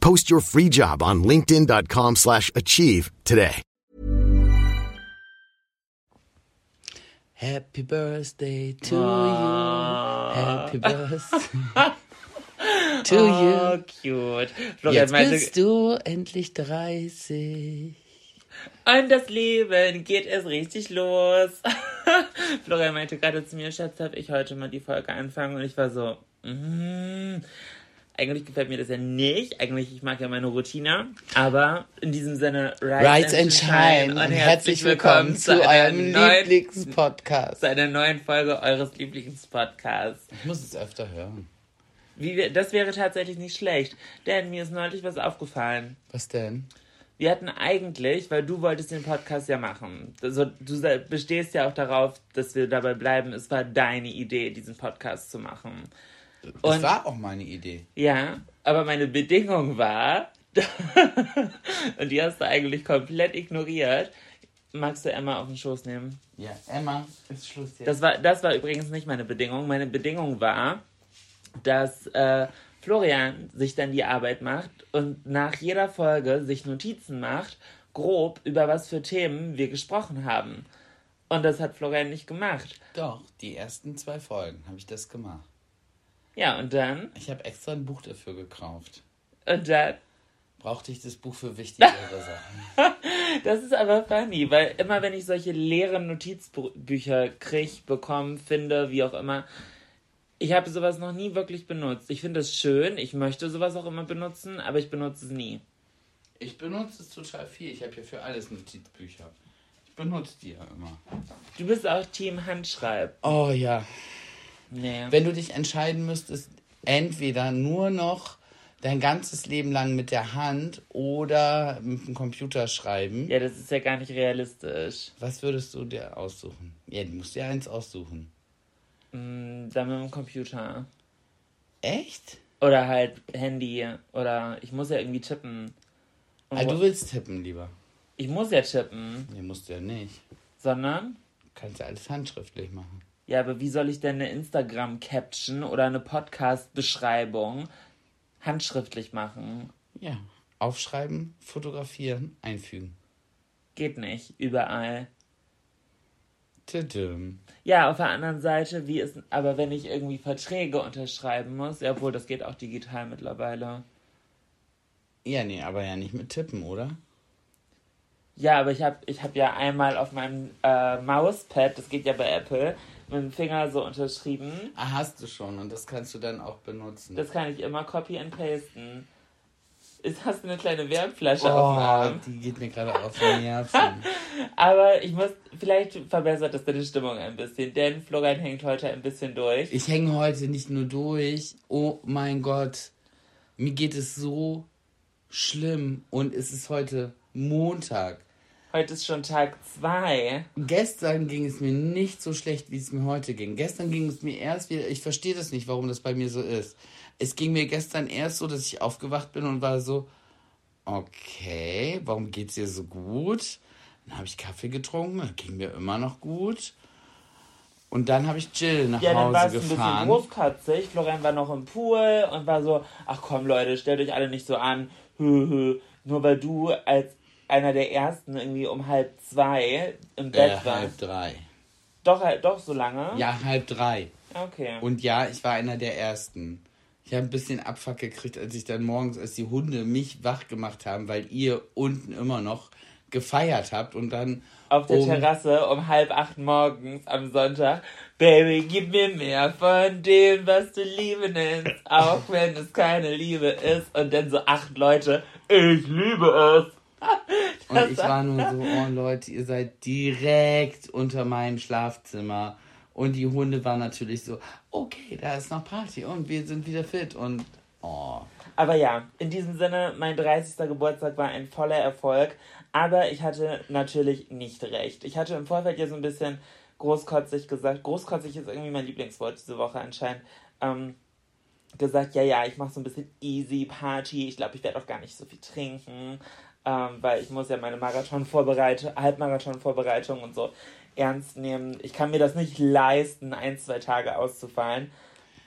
Post your free job on linkedin.com/achieve slash achieve today. Happy birthday to you. Happy birthday to Oh, you. cute. Florian Jetzt meinte, bist du endlich 30. und das Leben geht es richtig los. Florian meinte gerade zu mir, Schatz, darf ich heute mal die Folge anfangen? Und ich war so, mm, eigentlich gefällt mir das ja nicht. Eigentlich, ich mag ja meine Routine. Aber in diesem Sinne, Rise, Rise and Shine und herzlich willkommen zu einer eurem neuen, Lieblingspodcast. zu einer neuen Folge eures Lieblingspodcasts. Ich muss es öfter hören. Wie wir, das wäre tatsächlich nicht schlecht, denn mir ist neulich was aufgefallen. Was denn? Wir hatten eigentlich, weil du wolltest den Podcast ja machen. Also, du bestehst ja auch darauf, dass wir dabei bleiben. Es war deine Idee, diesen Podcast zu machen. Das Und- war auch meine Idee. Ja, aber meine Bedingung war, und die hast du eigentlich komplett ignoriert. Magst du Emma auf den Schoß nehmen? Ja, Emma, ist Schluss jetzt. Das war, das war übrigens nicht meine Bedingung. Meine Bedingung war, dass äh, Florian sich dann die Arbeit macht und nach jeder Folge sich Notizen macht, grob über was für Themen wir gesprochen haben. Und das hat Florian nicht gemacht. Doch, die ersten zwei Folgen habe ich das gemacht. Ja, und dann, Ich habe extra ein Buch dafür gekauft. und dann, Brauchte ich das Buch für wichtigere Sachen. das ist aber funny, weil immer wenn ich solche leeren Notizbücher krieg, bekomme, finde, wie auch immer, ich habe sowas noch nie wirklich benutzt. Ich finde es schön, ich möchte sowas auch immer benutzen, aber ich benutze es nie. Ich benutze es total viel. Ich habe ja für alles Notizbücher. Ich benutze die ja immer. Du bist auch Team Handschreib. Oh ja. Nee. Wenn du dich entscheiden müsstest, entweder nur noch dein ganzes Leben lang mit der Hand oder mit dem Computer schreiben, Ja, das ist ja gar nicht realistisch. was würdest du dir aussuchen? Ja, du musst dir eins aussuchen. Hm, Dann mit dem Computer. Echt? Oder halt Handy. Oder ich muss ja irgendwie tippen. Und wo- du willst tippen lieber. ich muss ja tippen. Nee, musst du ja nicht. Sondern, Kannst ja alles handschriftlich machen. Ja, aber wie soll ich denn eine Instagram-Caption oder eine Podcast-Beschreibung handschriftlich machen? Ja. Aufschreiben, fotografieren, einfügen. Geht nicht. Überall. Ja, auf der anderen Seite, wie ist, aber wenn ich irgendwie Verträge unterschreiben muss, ja, obwohl das geht auch digital mittlerweile. Ja, nee, aber ja nicht mit Tippen, oder? Ja, aber ich habe ich hab ja einmal auf meinem äh, Mauspad, das geht ja bei Apple, mit dem Finger so unterschrieben. Ah, hast du schon und das kannst du dann auch benutzen. Das kann ich immer copy and pasten. Ist, hast du eine kleine Wärmflasche auf dem oh, Arm? die geht mir gerade auf die Nerven. Aber ich muss, vielleicht verbessert das deine Stimmung ein bisschen, denn Florian hängt heute ein bisschen durch. Ich hänge heute nicht nur durch. Oh mein Gott. Mir geht es so schlimm und es ist heute Montag. Heute ist schon Tag zwei. Gestern ging es mir nicht so schlecht, wie es mir heute ging. Gestern ging es mir erst wieder, ich verstehe das nicht, warum das bei mir so ist. Es ging mir gestern erst so, dass ich aufgewacht bin und war so, okay, warum geht's dir so gut? Dann habe ich Kaffee getrunken, ging mir immer noch gut. Und dann habe ich Jill nach Ja, dann war Hause es ein bisschen gefahren. großkatzig. Florian war noch im Pool und war so, ach komm Leute, stellt euch alle nicht so an. Nur weil du als einer der ersten irgendwie um halb zwei im Bett Äh, warst. halb drei. Doch, halt, doch so lange? Ja, halb drei. Okay. Und ja, ich war einer der ersten. Ich habe ein bisschen Abfuck gekriegt, als ich dann morgens, als die Hunde mich wach gemacht haben, weil ihr unten immer noch gefeiert habt und dann auf der um, Terrasse um halb acht morgens am Sonntag. Baby, gib mir mehr von dem, was du Liebe nennst, auch wenn es keine Liebe ist. Und dann so acht Leute, ich liebe es. Und ich war nur so, oh Leute, ihr seid direkt unter meinem Schlafzimmer. Und die Hunde waren natürlich so, okay, da ist noch Party und wir sind wieder fit und oh. Aber ja, in diesem Sinne, mein 30. Geburtstag war ein voller Erfolg. Aber ich hatte natürlich nicht recht. Ich hatte im Vorfeld ja so ein bisschen großkotzig gesagt, großkotzig ist irgendwie mein Lieblingswort diese Woche anscheinend, ähm, gesagt, ja, ja, ich mache so ein bisschen easy Party. Ich glaube, ich werde auch gar nicht so viel trinken, ähm, weil ich muss ja meine Marathon-Vorbereitung, Halbmarathon-Vorbereitung und so ernst nehmen. Ich kann mir das nicht leisten, ein, zwei Tage auszufallen.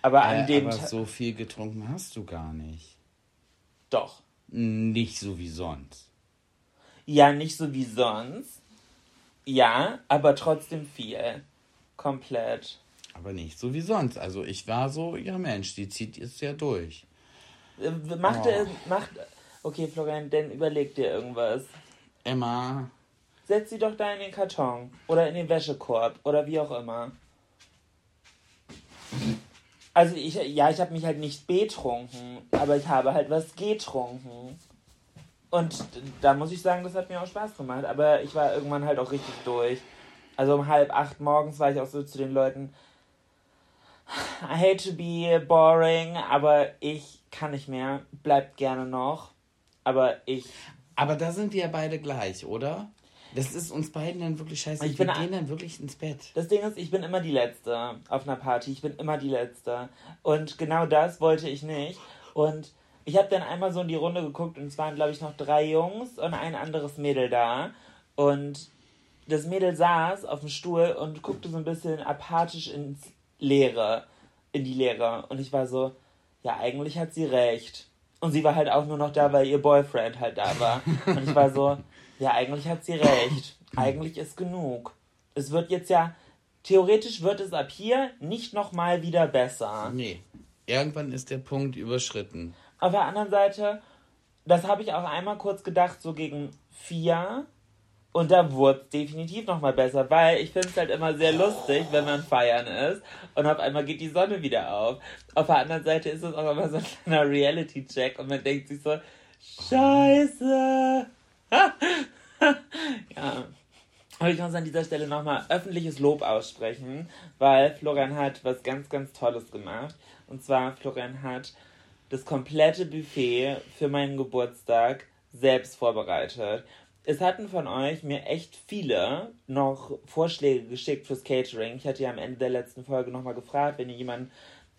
Aber an äh, dem aber so viel getrunken hast du gar nicht. Doch. Nicht so wie sonst. Ja, nicht so wie sonst. Ja, aber trotzdem viel. Komplett. Aber nicht so wie sonst. Also ich war so, ja Mensch, die zieht jetzt ja durch. Äh, macht, oh. macht, okay, Florian, dann überleg dir irgendwas. Emma. Setz sie doch da in den Karton. Oder in den Wäschekorb. Oder wie auch immer. Also ich, ja, ich habe mich halt nicht betrunken, aber ich habe halt was getrunken. Und da muss ich sagen, das hat mir auch Spaß gemacht. Aber ich war irgendwann halt auch richtig durch. Also um halb acht morgens war ich auch so zu den Leuten. I hate to be boring, aber ich kann nicht mehr. Bleibt gerne noch. Aber ich. Aber da sind wir ja beide gleich, oder? Das ist uns beiden dann wirklich scheiße. Ich wir gehen dann wirklich ins Bett. Das Ding ist, ich bin immer die Letzte auf einer Party. Ich bin immer die Letzte. Und genau das wollte ich nicht. Und ich habe dann einmal so in die Runde geguckt und es waren, glaube ich, noch drei Jungs und ein anderes Mädel da. Und das Mädel saß auf dem Stuhl und guckte so ein bisschen apathisch ins Leere, in die Leere. Und ich war so, ja, eigentlich hat sie recht. Und sie war halt auch nur noch da, weil ihr Boyfriend halt da war. Und ich war so, ja, eigentlich hat sie recht. Eigentlich ist genug. Es wird jetzt ja, theoretisch wird es ab hier nicht nochmal wieder besser. Nee. Irgendwann ist der Punkt überschritten. Auf der anderen Seite, das habe ich auch einmal kurz gedacht, so gegen vier. Und da wurde es definitiv nochmal besser, weil ich finde es halt immer sehr lustig, wenn man feiern ist und auf einmal geht die Sonne wieder auf. Auf der anderen Seite ist es auch immer so ein kleiner Reality-Check und man denkt sich so, Scheiße. ja. Aber ich muss an dieser Stelle nochmal öffentliches Lob aussprechen, weil Florian hat was ganz, ganz Tolles gemacht. Und zwar, Florian hat das komplette Buffet für meinen Geburtstag selbst vorbereitet. Es hatten von euch mir echt viele noch Vorschläge geschickt fürs Catering. Ich hatte ja am Ende der letzten Folge nochmal gefragt, wenn ihr jemanden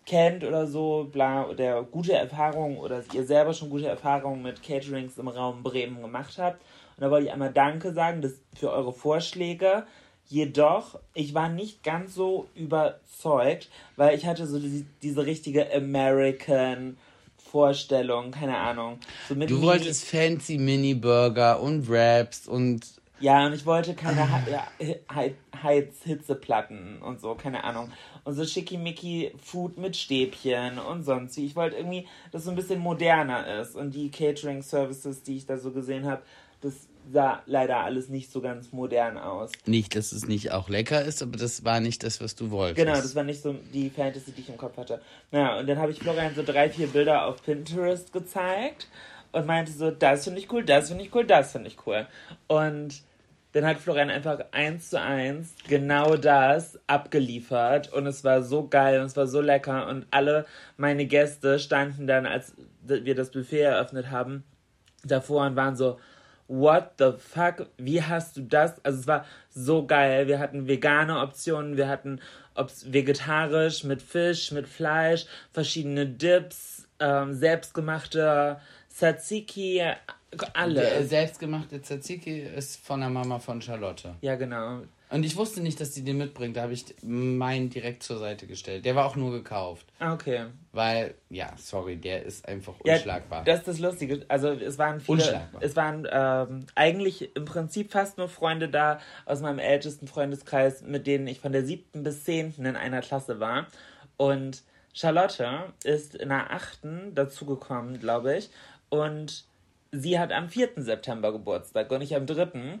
kennt oder so, bla, der gute Erfahrungen oder ihr selber schon gute Erfahrungen mit Caterings im Raum Bremen gemacht habt. Und da wollte ich einmal Danke sagen das für eure Vorschläge. Jedoch, ich war nicht ganz so überzeugt, weil ich hatte so die, diese richtige American Vorstellung, keine Ahnung. So du wolltest fancy Mini-Burger und Wraps und. Ja, und ich wollte keine. Heizhitzeplatten und so, keine Ahnung. Und so schickimicki Food mit Stäbchen und sonst wie. Ich wollte irgendwie, dass es so ein bisschen moderner ist. Und die Catering-Services, die ich da so gesehen habe, das sah leider alles nicht so ganz modern aus. Nicht, dass es nicht auch lecker ist, aber das war nicht das, was du wolltest. Genau, das war nicht so die Fantasy, die ich im Kopf hatte. Naja, und dann habe ich Florian so drei, vier Bilder auf Pinterest gezeigt und meinte so, das finde ich cool, das finde ich cool, das finde ich cool. Und dann hat Florian einfach eins zu eins genau das abgeliefert und es war so geil und es war so lecker und alle meine Gäste standen dann, als wir das Buffet eröffnet haben, davor und waren so, what the fuck, wie hast du das? Also es war so geil. Wir hatten vegane Optionen, wir hatten ob's vegetarisch mit Fisch, mit Fleisch, verschiedene Dips, ähm, selbstgemachte Tzatziki, alles. Der selbstgemachte Tzatziki ist von der Mama von Charlotte. Ja, genau. Und ich wusste nicht, dass die den mitbringt. Da habe ich meinen direkt zur Seite gestellt. Der war auch nur gekauft. Ah, okay. Weil, ja, sorry, der ist einfach unschlagbar. Ja, das ist das Lustige. Also es waren viele. Unschlagbar. Es waren ähm, eigentlich im Prinzip fast nur Freunde da aus meinem ältesten Freundeskreis, mit denen ich von der siebten bis zehnten in einer Klasse war. Und Charlotte ist in der achten dazugekommen, glaube ich. Und sie hat am 4. September Geburtstag und ich am 3.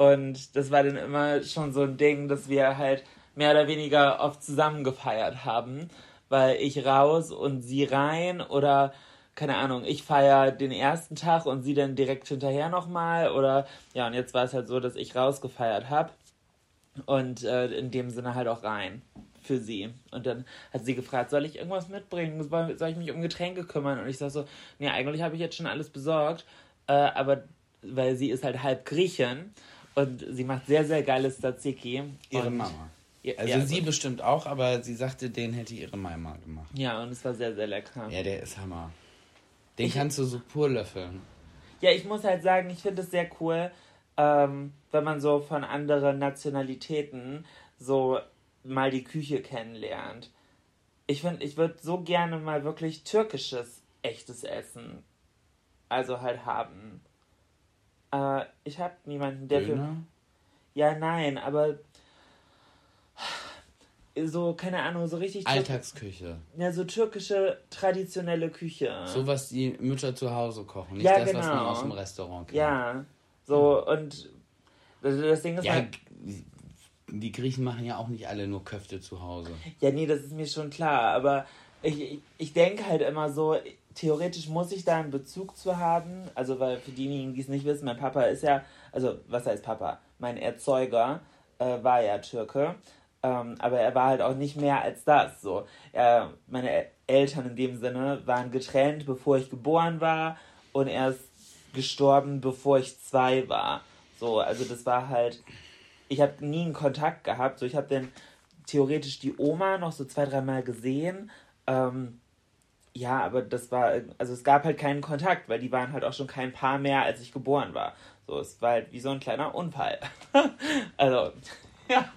Und das war dann immer schon so ein Ding, dass wir halt mehr oder weniger oft zusammen gefeiert haben, weil ich raus und sie rein oder keine Ahnung, ich feiere den ersten Tag und sie dann direkt hinterher nochmal oder ja, und jetzt war es halt so, dass ich rausgefeiert habe und äh, in dem Sinne halt auch rein für sie. Und dann hat sie gefragt, soll ich irgendwas mitbringen? Soll ich mich um Getränke kümmern? Und ich sag so, nee, eigentlich habe ich jetzt schon alles besorgt, äh, aber weil sie ist halt halb Griechin und sie macht sehr, sehr geiles Tzatziki. Ihre Mama. Also ja, sie bestimmt auch, aber sie sagte, den hätte ihre Mama gemacht. Ja, und es war sehr, sehr lecker. Ja, der ist Hammer. Den kannst du so pur löffeln. Ja, ich muss halt sagen, ich finde es sehr cool, ähm, wenn man so von anderen Nationalitäten so mal die Küche kennenlernt. Ich finde, ich würde so gerne mal wirklich türkisches, echtes Essen. Also halt haben. Äh, ich habe niemanden, der für. Döner? Ja, nein, aber so, keine Ahnung, so richtig. Alltagsküche. Ja, so türkische traditionelle Küche. So was die Mütter zu Hause kochen. Nicht Ja, das, was man genau. aus dem Restaurant kennt. Ja, so und das, das Ding ist Ja, halt, die Griechen machen ja auch nicht alle nur Köfte zu Hause. ja, nee, das ist mir schon klar, aber ich, ich, ich denke halt immer so, theoretisch muss ich da einen Bezug zu haben, also weil für diejenigen, die es nicht wissen, mein Papa ist ja, also was heißt Papa? Mein Erzeuger äh, war ja Türke, ähm, aber er war halt auch nicht mehr als das, so. Er, meine Eltern in dem Sinne waren getrennt, bevor ich geboren war und er ist gestorben, bevor ich zwei war. So, also das war halt, ich habe nie einen Kontakt gehabt. So, ich habe dann theoretisch die Oma noch so zwei, dreimal gesehen. Ähm, ja, aber das war, also es gab halt keinen Kontakt, weil die waren halt auch schon kein Paar mehr, als ich geboren war. So, es war halt wie so ein kleiner Unfall. also, ja.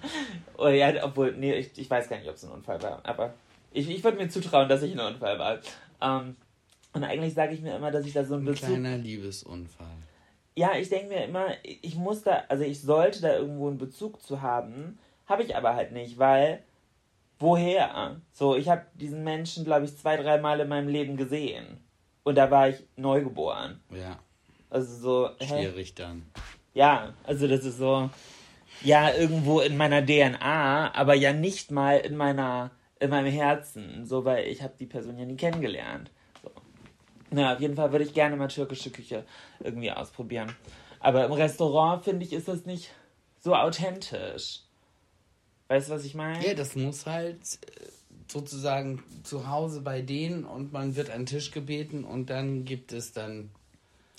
Oder ja, obwohl, nee, ich, ich weiß gar nicht, ob es ein Unfall war, aber ich, ich würde mir zutrauen, dass ich ein Unfall war. Ähm, und eigentlich sage ich mir immer, dass ich da so Ein Bezug kleiner Liebesunfall. ja, ich denke mir immer, ich muss da, also ich sollte da irgendwo einen Bezug zu haben, habe ich aber halt nicht, weil woher? So, ich habe diesen Menschen, glaube ich, zwei, drei Mal in meinem Leben gesehen. Und da war ich neugeboren. Ja, Also so, hä? schwierig dann. Ja, also das ist so, ja, irgendwo in meiner DNA, aber ja nicht mal in meiner, in meinem Herzen. So, weil ich habe die Person ja nie kennengelernt. So. Na, auf jeden Fall würde ich gerne mal türkische Küche irgendwie ausprobieren. Aber im Restaurant, finde ich, ist das nicht so authentisch. Weißt du, was ich meine? Ja, das muss halt äh, sozusagen zu Hause bei denen und man wird an den Tisch gebeten und dann gibt es dann.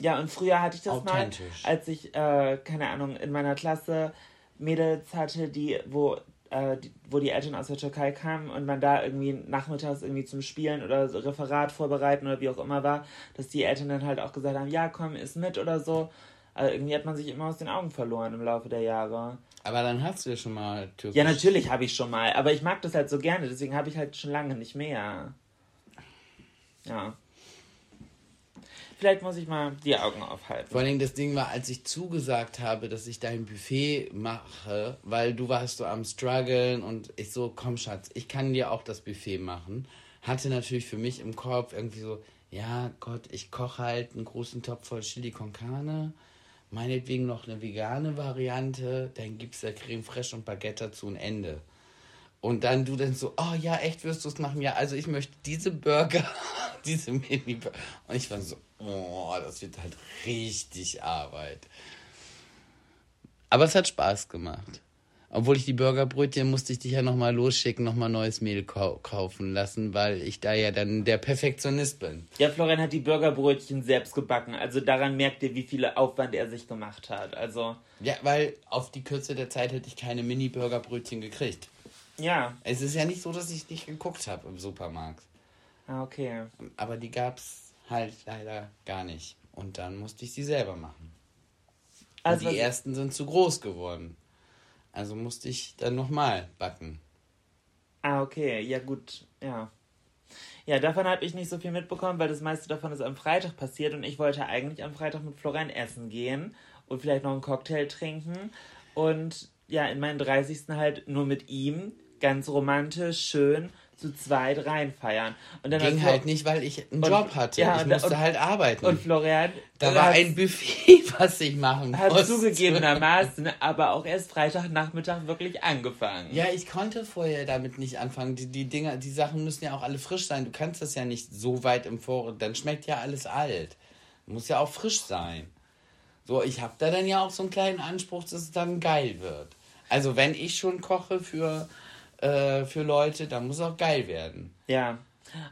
Ja, und früher hatte ich das mal, als ich, äh, keine Ahnung, in meiner Klasse Mädels hatte, die, wo, äh, die, wo die Eltern aus der Türkei kamen und man da irgendwie nachmittags irgendwie zum Spielen oder so Referat vorbereiten oder wie auch immer war, dass die Eltern dann halt auch gesagt haben, ja, komm, ist mit oder so. Also irgendwie hat man sich immer aus den Augen verloren im Laufe der Jahre. Aber dann hast du ja schon mal Türkisch. Ja, natürlich habe ich schon mal, aber ich mag das halt so gerne, deswegen habe ich halt schon lange nicht mehr. Ja. Vielleicht muss ich mal die Augen aufhalten. Vor allem das Ding war, als ich zugesagt habe, dass ich dein Buffet mache, weil du warst so am struggeln und ich so, komm Schatz, ich kann dir auch das Buffet machen. Hatte natürlich für mich im Kopf irgendwie so, ja Gott, ich koche halt einen großen Topf voll Chili con Carne, meinetwegen noch eine vegane Variante, dann gibt's da Creme Fraiche und Baguette dazu ein Ende. Und dann du dann so, oh ja, echt wirst du es machen? Ja, also ich möchte diese Burger, diese Mini-Burger. Und ich war so, oh, das wird halt richtig Arbeit. Aber es hat Spaß gemacht. Obwohl ich die Burgerbrötchen musste ich dich ja nochmal losschicken, nochmal neues Mehl kau kaufen lassen, weil ich da ja dann der Perfektionist bin. Ja, Florian hat die Burgerbrötchen selbst gebacken. Also daran merkt ihr, wie viel Aufwand er sich gemacht hat. Also, Ja, weil auf die Kürze der Zeit hätte ich keine Mini-Burgerbrötchen gekriegt. ja. Es ist ja nicht so, dass ich nicht geguckt habe im Supermarkt. Ah, okay. Aber die gab's halt leider gar nicht. Und dann musste ich sie selber machen. Also, Und die ersten sind zu groß geworden. Also musste ich dann nochmal backen. ah, okay. Ja, gut. Ja. Ja, davon habe ich nicht so viel mitbekommen, weil das meiste davon ist am Freitag passiert und ich wollte eigentlich am Freitag mit Florian essen gehen und vielleicht noch einen Cocktail trinken und ja, in meinen 30. halt nur mit ihm, ganz romantisch, schön, zu zweit reinfeiern. Und dann Ging hat halt nicht, weil ich einen und- Job hatte. ja, ich musste und- halt arbeiten. Und Florian da war hat- ein Buffet, was ich machen hat musste. zugegebenermaßen aber auch erst Freitagnachmittag wirklich angefangen. Ja, ich konnte vorher damit nicht anfangen. Die, die Dinger, die Sachen müssen ja auch alle frisch sein. Du kannst das ja nicht so weit im Voraus. Dann schmeckt ja alles alt. Muss ja auch frisch sein. So, ich habe da dann ja auch so einen kleinen Anspruch, dass es dann geil wird. Also wenn ich schon koche für, äh, für Leute, dann muss auch geil werden. Ja.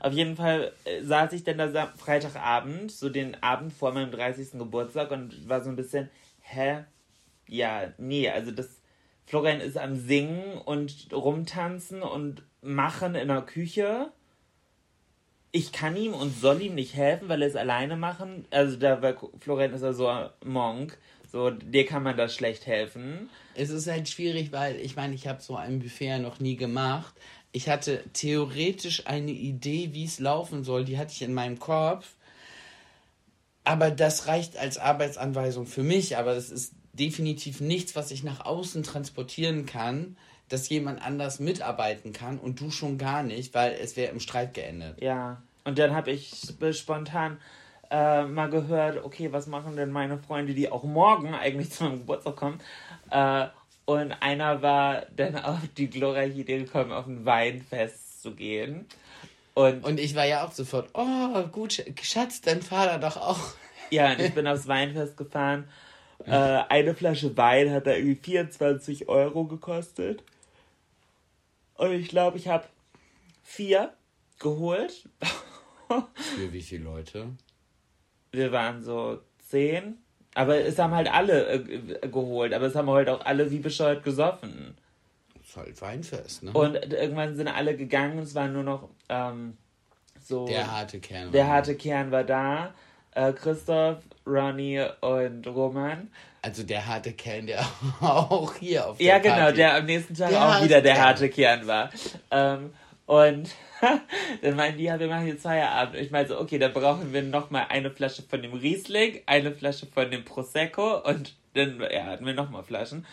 Auf jeden Fall äh, saß ich dann da Freitagabend, so den Abend vor meinem 30. Geburtstag und war so ein bisschen, hä? Ja, nee, also das, Florian ist am Singen und rumtanzen und machen in der Küche. Ich kann ihm und soll ihm nicht helfen, weil er es alleine machen. Also da war Florian ist ja so ein Monk, so dir kann man das schlecht helfen. Es ist halt schwierig, weil ich meine, ich habe so ein Buffet ja noch nie gemacht. Ich hatte theoretisch eine Idee, wie es laufen soll. Die hatte ich in meinem Kopf. Aber das reicht als Arbeitsanweisung für mich. Aber das ist definitiv nichts, was ich nach außen transportieren kann, dass jemand anders mitarbeiten kann und du schon gar nicht, weil es wäre im Streit geendet. Ja, und dann habe ich sp- spontan äh, mal gehört, okay, was machen denn meine Freunde, die auch morgen eigentlich zu meinem Geburtstag kommen? Äh, und einer war dann auf die glorreiche Idee gekommen, auf ein Weinfest zu gehen. Und, Und ich war ja auch sofort, oh, gut, Sch- Schatz, dann fahr da doch auch. ja, und ich bin aufs Weinfest gefahren. Äh, eine Flasche Wein hat da irgendwie 24 Euro gekostet. Und ich glaube, ich habe vier geholt. Für wie viele Leute? wir waren so zehn. Aber es haben halt alle äh, g- geholt, aber es haben halt auch alle wie bescheuert gesoffen. Das ist halt Weinfest, ne? Und irgendwann sind alle gegangen, es war nur noch ähm, so. der harte Kern. der harte Kern war da. Äh, Christoph, Ronny und Roman. Also der harte Kern, der auch hier auf der Ja, genau, Party. der am nächsten Tag Der auch wieder der harte Kern war. Ähm, und dann meinten die, ja, wir machen jetzt Feierabend. Und ich meinte so, okay, dann brauchen wir nochmal eine Flasche von dem Riesling, eine Flasche von dem Prosecco und dann ja, hatten wir nochmal Flaschen.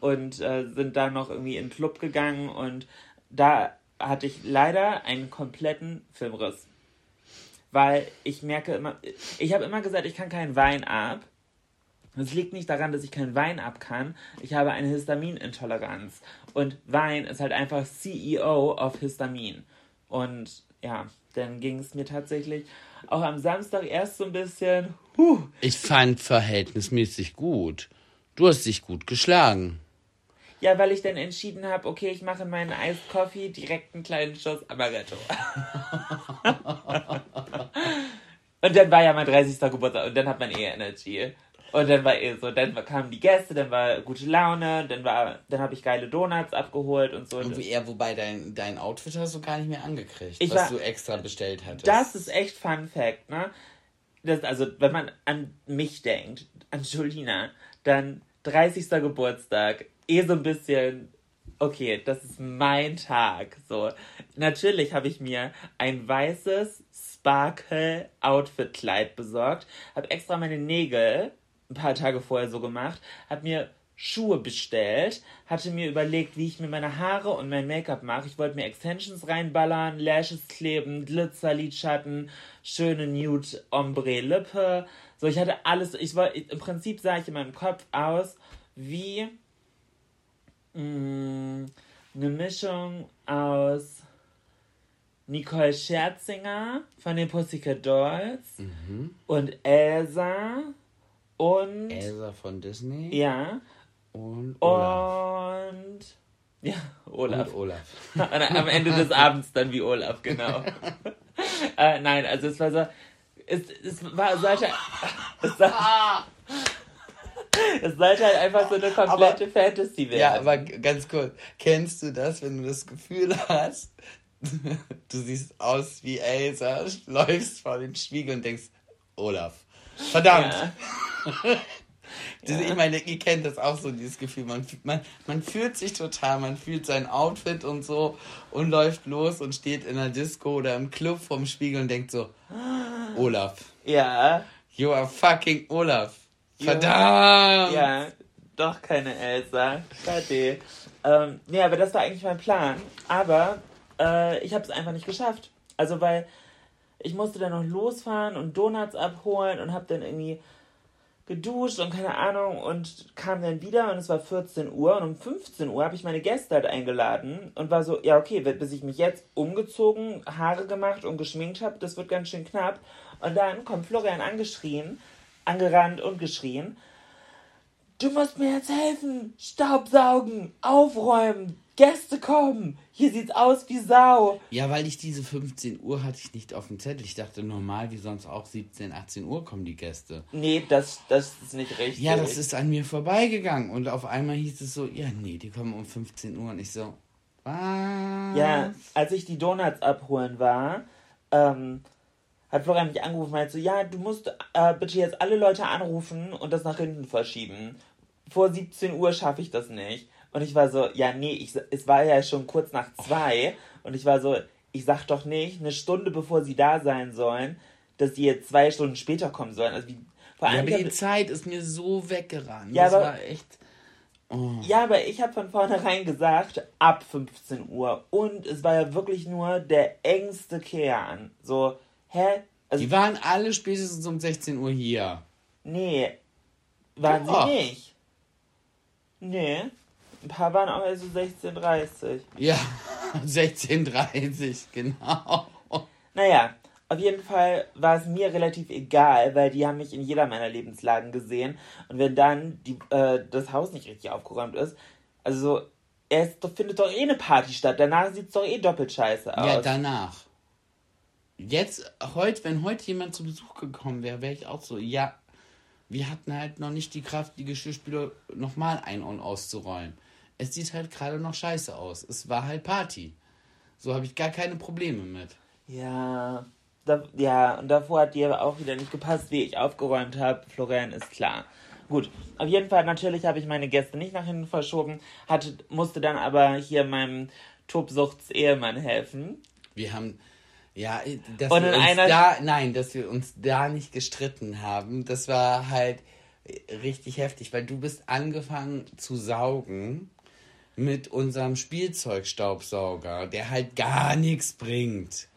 Und äh, sind dann noch irgendwie in den Club gegangen und da hatte ich leider einen kompletten Filmriss. Weil ich merke immer, ich habe immer gesagt, ich kann keinen Wein ab. Es liegt nicht daran, dass ich keinen Wein ab kann. Ich habe eine Histaminintoleranz. Und Wein ist halt einfach CEO of Histamin. Und ja, dann ging es mir tatsächlich auch am Samstag erst so ein bisschen. Huh, Ich fand verhältnismäßig gut. Du hast dich gut geschlagen. ja, weil ich dann entschieden habe, okay, ich mache in meinen Iced Coffee direkt einen kleinen Schuss Amaretto. und dann war ja mein 30. Geburtstag und dann hat man eh Energy. Und dann war eh so, dann kamen die Gäste, dann war gute Laune, dann war, dann habe ich geile Donuts abgeholt und so. Und eher, wobei dein, dein Outfit hast du gar nicht mehr angekriegt, Ich was war- du extra bestellt hattest. Das ist echt Fun Fact, ne? Das, also, wenn man an mich denkt, an Julina, dann 30. Geburtstag, eh so ein bisschen, okay, das ist mein Tag. So, natürlich habe ich mir ein weißes Sparkle Outfit Kleid besorgt, habe extra meine Nägel ein paar Tage vorher so gemacht, habe mir Schuhe bestellt, hatte mir überlegt, wie ich mir meine Haare und mein Make-up mache. Ich wollte mir Extensions reinballern, Lashes kleben, Glitzer, Lidschatten, schöne Nude Ombre Lippe. So, ich hatte alles. Ich wollte, im Prinzip sah ich in meinem Kopf aus wie mh, eine Mischung aus Nicole Scherzinger von den Pussycat Dolls und Elsa und Elsa von Disney ja und Olaf. und ja Olaf. Und Olaf. Am Ende des Abends dann wie Olaf, genau. äh, nein, also es war so, es, es war, sollte, es, soll, es sollte halt einfach so eine komplette Fantasy werden. Ja, aber ganz kurz. Kennst du das, wenn du das Gefühl hast, du siehst aus wie Elsa, läufst vor den Spiegel und denkst, Olaf. Verdammt. Ja. Das- Ich meine, ihr kennt das auch so, dieses Gefühl. Man, fühlt- man, man fühlt sich total, man fühlt sein Outfit und so und läuft los und steht in der Disco oder im Club vorm Spiegel und denkt so, Olaf. ja, You are fucking Olaf. Ja. Verdammt. ja, doch keine Elsa. Schade. Ähm, nee, aber das war eigentlich mein Plan. Aber äh, ich habe es einfach nicht geschafft. Also weil ich musste dann noch losfahren und Donuts abholen und habe dann irgendwie geduscht und keine Ahnung und kam dann wieder und es war 14 Uhr und um 15 Uhr habe ich meine Gäste halt eingeladen und war so, ja okay, bis ich mich jetzt umgezogen, Haare gemacht und geschminkt habe, das wird ganz schön knapp. Und dann kommt Florian angeschrien, angerannt und geschrien, du musst mir jetzt helfen, Staubsaugen, aufräumen, Gäste kommen. Hier sieht's aus wie Sau. Ja, weil ich diese 15 Uhr hatte ich nicht auf dem Zettel. Ich dachte normal, wie sonst auch 17, 18 Uhr kommen die Gäste. Nee, das, das ist nicht richtig. Ja, das ist an mir vorbeigegangen. Und auf einmal hieß es so, ja, nee, die kommen um 15 Uhr. Und ich so, was? Ja, als ich die Donuts abholen war, ähm, hat Florian mich angerufen und meinte so, ja, du musst äh, bitte jetzt alle Leute anrufen und das nach hinten verschieben. Vor 17 Uhr schaffe ich das nicht. Und ich war so, ja, nee, ich, es war ja schon kurz nach zwei. Und ich war so, ich sag doch nicht, eine Stunde bevor sie da sein sollen, dass die jetzt zwei Stunden später kommen sollen. Also wie, vor allem, ja, aber die Zeit ist mir so weggerannt. Ja, das aber, war echt. Oh. Ja, aber ich habe von vornherein gesagt, ab 15 Uhr. Und es war ja wirklich nur der engste Kern. So, hä? Also, die waren alle spätestens um 16 Uhr hier. Nee, waren ja. sie nicht. Nee. Ein paar waren auch also 16.30. Ja, 16.30, genau. Naja, auf jeden Fall war es mir relativ egal, weil die haben mich in jeder meiner Lebenslagen gesehen. Und wenn dann die, äh, das Haus nicht richtig aufgeräumt ist, also es findet doch eh eine Party statt. Danach sieht es doch eh doppelt scheiße aus. Ja, danach. Jetzt, heute, wenn heute jemand zu Besuch gekommen wäre, wäre ich auch so, ja, wir hatten halt noch nicht die Kraft, die Geschirrspüler nochmal ein- und auszuräumen es sieht halt gerade noch scheiße aus. Es war halt Party. So habe ich gar keine Probleme mit. Ja, da, ja, und davor hat dir auch wieder nicht gepasst, wie ich aufgeräumt habe. Florian ist klar. Gut, auf jeden Fall, natürlich habe ich meine Gäste nicht nach hinten verschoben, hatte, musste dann aber hier meinem Tobsuchts-Ehemann helfen. Wir haben, ja, dass und wir uns da, nein, dass wir uns da nicht gestritten haben, das war halt richtig heftig, weil du bist angefangen zu saugen mit unserem Spielzeugstaubsauger, der halt gar nichts bringt.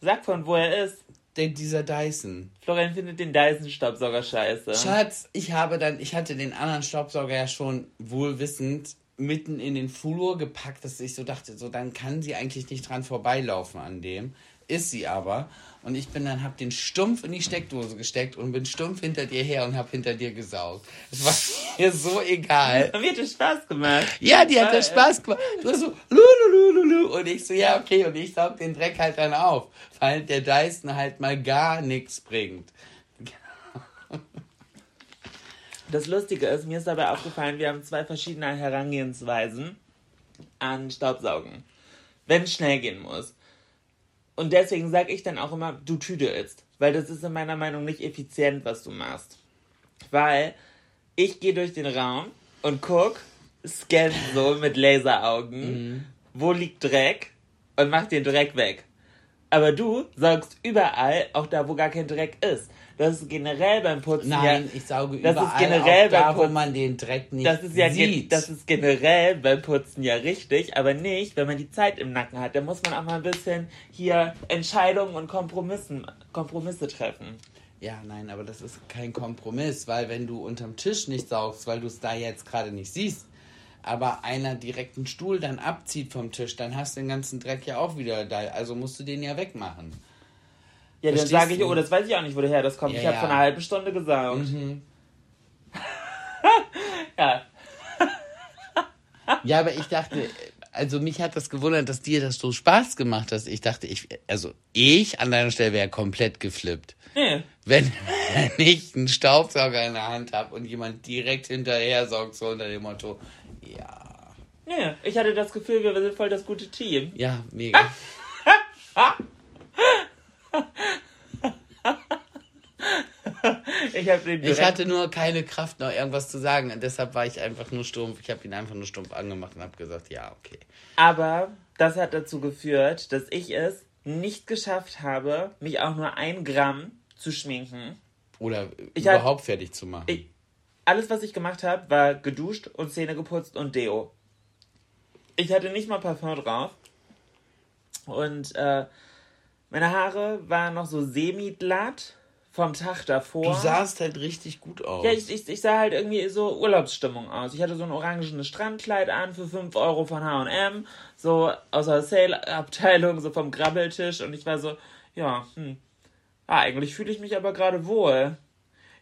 Sag von wo er ist. Der, dieser Dyson. Florian findet den Dyson-Staubsauger scheiße. Schatz, ich habe dann, ich hatte den anderen Staubsauger ja schon wohlwissend mitten in den Flur gepackt, dass ich so dachte, so dann kann sie eigentlich nicht dran vorbeilaufen an dem. Ist sie aber. Und ich bin dann, hab den stumpf in die Steckdose gesteckt und bin stumpf hinter dir her und hab hinter dir gesaugt. Es war mir so egal. Mir hat das Spaß gemacht. Ja, die hat das Spaß gemacht. Du hast so, lulululu. Und ich so, ja, okay. Und ich saug den Dreck halt dann auf. Weil der Dyson halt mal gar nichts bringt. Das Lustige ist, mir ist dabei aufgefallen, wir haben zwei verschiedene Herangehensweisen an Staubsaugen. Wenn es schnell gehen muss. Und deswegen sage ich dann auch immer, du tüdelst. Weil das ist in meiner Meinung nicht effizient, was du machst. Weil ich gehe durch den Raum und guck, scan so mit Laseraugen, mhm. wo liegt Dreck und mach den Dreck weg. Aber du saugst überall, auch da, wo gar kein Dreck ist. Das ist generell beim Putzen. Nein, ja, ich sauge das überall, ist generell auch da, wo man den Dreck nicht das ist ja sieht. Das ist generell beim Putzen ja richtig, aber nicht, wenn man die Zeit im Nacken hat. Da muss man auch mal ein bisschen hier Entscheidungen und Kompromissen, Kompromisse treffen. Ja, nein, aber das ist kein Kompromiss, weil wenn du unterm Tisch nicht saugst, weil du es da jetzt gerade nicht siehst, aber einer direkt einen Stuhl dann abzieht vom Tisch, dann hast du den ganzen Dreck ja auch wieder da. Also musst du den ja wegmachen. Ja, dann sage ich, oh, das weiß ich auch nicht, woher das kommt. Ja, ich habe ja. vor einer halben Stunde gesaugt. Mhm. ja. ja, aber ich dachte, also mich hat das gewundert, dass dir das so Spaß gemacht hat. Ich dachte, ich, also ich an deiner Stelle wäre komplett geflippt. Nee. Wenn, wenn ich einen Staubsauger in der Hand habe und jemand direkt hinterher saugt, so unter dem Motto, ja. Nee, ich hatte das Gefühl, wir sind voll das gute Team. Ja, mega. ich, ich hatte nur keine Kraft, noch irgendwas zu sagen. Und deshalb war ich einfach nur stumpf. Ich habe ihn einfach nur stumpf angemacht und habe gesagt, ja, okay. Aber das hat dazu geführt, dass ich es nicht geschafft habe, mich auch nur ein Gramm zu schminken. Oder ich überhaupt hab, fertig zu machen. Ich, alles, was ich gemacht habe, war geduscht und Zähne geputzt und Deo. Ich hatte nicht mal Parfum drauf. Und äh, meine Haare waren noch so semi-glatt vom Tag davor. Du sahst halt richtig gut aus. Ja, ich, ich, ich sah halt irgendwie so Urlaubsstimmung aus. Ich hatte so ein orangenes Strandkleid an für 5 Euro von H&M, so aus der Sale-Abteilung, so vom Grabbeltisch. Und ich war so, ja, hm. Ah, eigentlich fühle ich mich aber gerade wohl.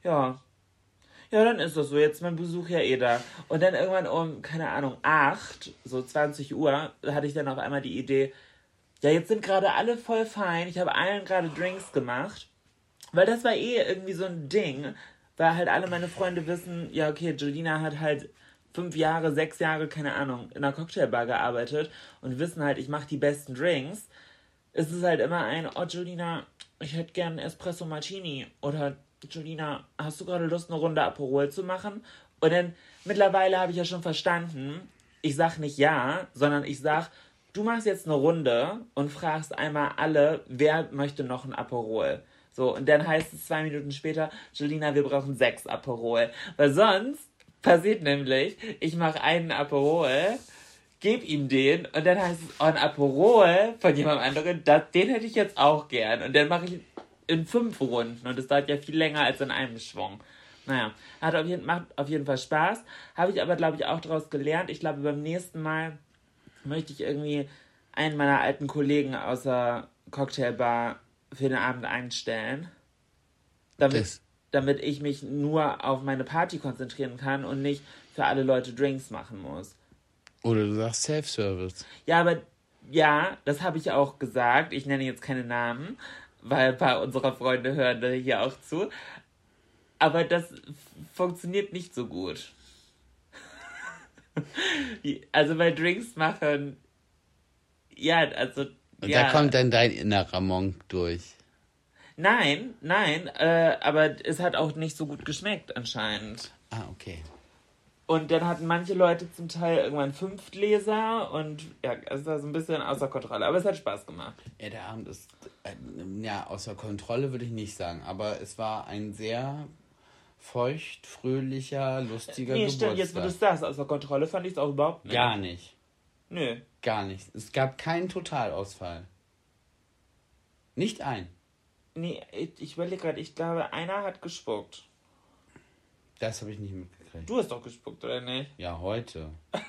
Ja. Ja, dann ist das so. Jetzt mein Besuch ja eh da. Und dann irgendwann um, keine Ahnung, 8, so 20 Uhr, hatte ich dann auf einmal die Idee, ja, jetzt sind gerade alle voll fein. Ich habe allen gerade Drinks gemacht. Weil das war eh irgendwie so ein Ding, weil halt alle meine Freunde wissen, ja, okay, Jolina hat halt fünf Jahre, sechs Jahre, keine Ahnung, in einer Cocktailbar gearbeitet und wissen halt, ich mache die besten Drinks. Es ist halt immer ein, oh, Jolina, ich hätte gern Espresso Martini. Oder, Jolina, hast du gerade Lust, eine Runde Aperol zu machen? Und dann, mittlerweile habe ich ja schon verstanden, ich sag nicht ja, sondern ich sag, du machst jetzt eine Runde und fragst einmal alle, wer möchte noch ein Aperol? So, und dann heißt es zwei Minuten später, Jolina, wir brauchen sechs Aperol. Weil sonst passiert nämlich, ich mache einen Aperol, gebe ihm den und dann heißt es, oh, ein Aperol von jemand anderem, das, den hätte ich jetzt auch gern. Und dann mache ich in fünf Runden und es dauert ja viel länger als in einem Schwung. Naja, hat auf jeden, macht auf jeden Fall Spaß. Habe ich aber, glaube ich, auch daraus gelernt. Ich glaube, beim nächsten Mal möchte ich irgendwie einen meiner alten Kollegen aus der Cocktailbar für den Abend einstellen. Damit, Das- damit ich mich nur auf meine Party konzentrieren kann und nicht für alle Leute Drinks machen muss. Oder du sagst Self-Service. Ja, aber ja, das habe ich auch gesagt. Ich nenne jetzt keine Namen, weil ein paar unserer Freunde hören hier auch zu. Aber das funktioniert nicht so gut. Also bei Drinks machen, ja, also Und ja, da kommt dann dein innerer Monk durch. nein, nein, äh, aber es hat auch nicht so gut geschmeckt anscheinend. Ah, okay. Und dann hatten manche Leute zum Teil irgendwann fünf Gläser und ja, es war so ein bisschen außer Kontrolle. Aber es hat Spaß gemacht. Ja, der Abend ist, äh, ja, außer Kontrolle würde ich nicht sagen, aber es war ein sehr feucht, fröhlicher, lustiger Nee, Geburtstag. stimmt, jetzt wo du es sagst, außer Kontrolle fand ich es auch überhaupt nicht. Gar nicht. Nö. Gar nicht. Es gab keinen Totalausfall. Nicht ein. Nee, ich, ich überlege gerade, ich glaube, einer hat gespuckt. Das habe ich nicht mitgekriegt. Du hast doch gespuckt, oder nicht? Ja, heute.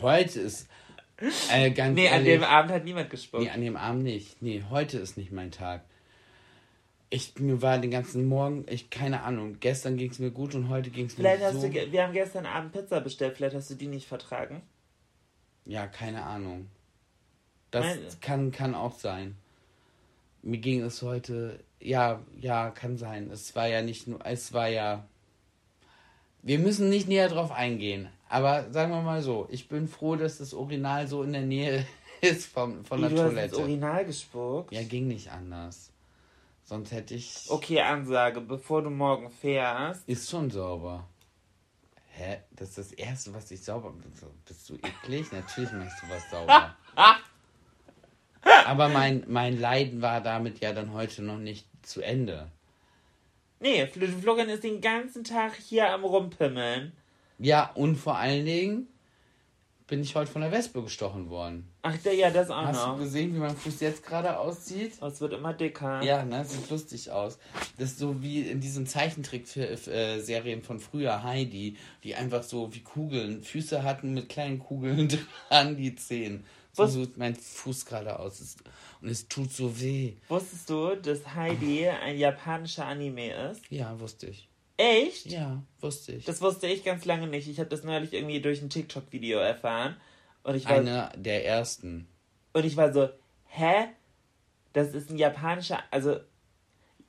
heute ist äh, ganz Nee, an ehrlich, dem Abend hat niemand gespuckt. Nee, an dem Abend nicht. Nee, heute ist nicht mein Tag. Ich, mir war den ganzen Morgen, ich, keine Ahnung, gestern ging es mir gut und heute ging es mir Vielleicht so. hast du, ge- wir haben gestern Abend Pizza bestellt, vielleicht hast du die nicht vertragen. Ja, keine Ahnung. Das Meine- kann, kann auch sein. Mir ging es heute, ja, ja, kann sein. Es war ja nicht nur, es war ja. Wir müssen nicht näher drauf eingehen. Aber sagen wir mal so, ich bin froh, dass das Original so in der Nähe ist vom, von Wie, der du hast ins Toilette. Original gespuckt? Ja, ging nicht anders. Sonst hätte ich. Okay, Ansage, bevor du morgen fährst. Ist schon sauber. Hä? Das ist das Erste, was ich sauber. Bist du eklig? Natürlich machst du was sauber. Aber mein, mein Leiden war damit ja dann heute noch nicht zu Ende. Nee, Fl- Florian ist den ganzen Tag hier am Rumpimmeln. Ja, und vor allen Dingen bin ich heute von der Wespe gestochen worden. Ach, der, ja, das auch Hast du noch. gesehen, wie mein Fuß jetzt gerade aussieht? Es wird immer dicker. Ja, ne, sieht lustig aus. Das ist so wie in diesen Zeichentrick-Serien von früher, Heidi, die einfach so wie Kugeln, Füße hatten mit kleinen Kugeln dran, die Zehen. So Was? sieht mein Fuß gerade aus. Und es tut so weh. Wusstest du, dass Heidi ein japanischer Anime ist? Ja, wusste ich. Echt? Ja, wusste ich. Das wusste ich ganz lange nicht. Ich habe das neulich irgendwie durch ein TikTok-Video erfahren. Und ich, war, Einer der ersten. und ich war so, hä? Das ist ein japanischer, also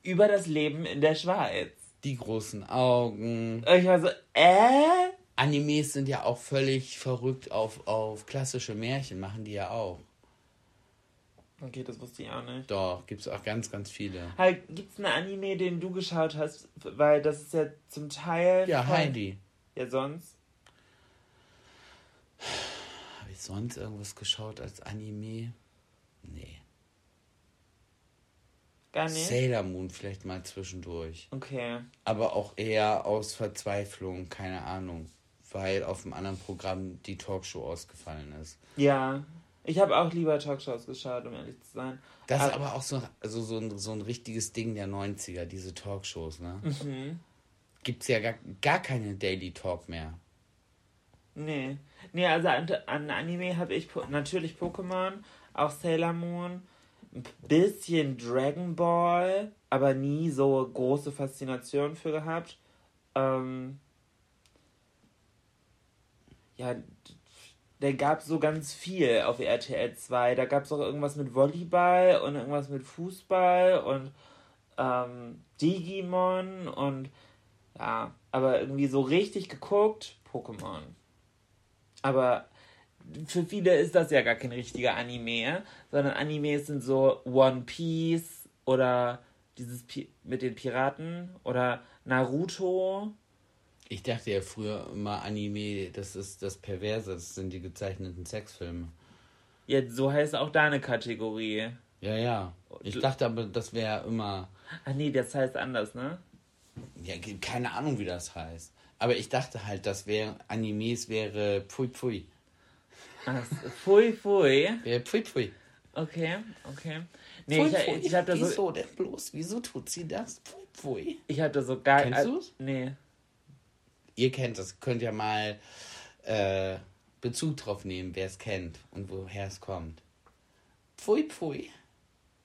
über das Leben in der Schweiz. Die großen Augen. Und ich war so, äh? Animes sind ja auch völlig verrückt auf, auf klassische Märchen, machen die ja auch. Okay, das wusste ich auch nicht. Doch, gibt's auch ganz, ganz viele. Halt, gibt's einen Anime, den du geschaut hast? Weil das ist ja zum Teil. Ja, voll- Heidi. Ja, sonst? Habe ich sonst irgendwas geschaut als Anime? Nee. Gar nicht? Sailor Moon vielleicht mal zwischendurch. Okay. Aber auch eher aus Verzweiflung, keine Ahnung. weil auf dem anderen Programm die Talkshow ausgefallen ist. Ja. Ich habe auch lieber Talkshows geschaut, um ehrlich zu sein. Das ist aber auch so, also so, ein, so ein richtiges Ding der 90er, diese Talkshows, ne? Mhm. Gibt's ja gar, gar keine Daily Talk mehr. Nee. Nee, also an, an Anime habe ich po natürlich Pokémon, auch Sailor Moon, ein bisschen Dragon Ball, aber nie so große Faszination für gehabt. Ähm, ja, da gab so ganz viel auf RTL 2. Da gab es auch irgendwas mit Volleyball und irgendwas mit Fußball und ähm, Digimon und ja, aber irgendwie so richtig geguckt, Pokémon. Aber für viele ist das ja gar kein richtiger Anime, sondern Animes sind so One Piece oder dieses Pi mit den Piraten oder Naruto. Ich dachte ja früher immer Anime, das ist das Perverse, das sind die gezeichneten Sexfilme. Jetzt so heißt auch da eine Kategorie. Ja, ja. Ich dachte aber, das wäre immer. Ach nee, das heißt anders, ne? Ja, keine Ahnung, wie das heißt. Aber ich dachte halt, das wäre Animes wäre Pfui Pfui. Ach, pfui Pfui. Wäre Pfui Pfui. Okay, okay. Nee, Pfui, ich, pfui. ich hab da so. Wieso denn bloß? Wieso tut sie das? Pfui Pfui. Ich hab da so gar. Kennst du's? Nee. Ihr kennt das, könnt ja mal äh, Bezug drauf nehmen, wer es kennt und woher es kommt. Pfui Pfui.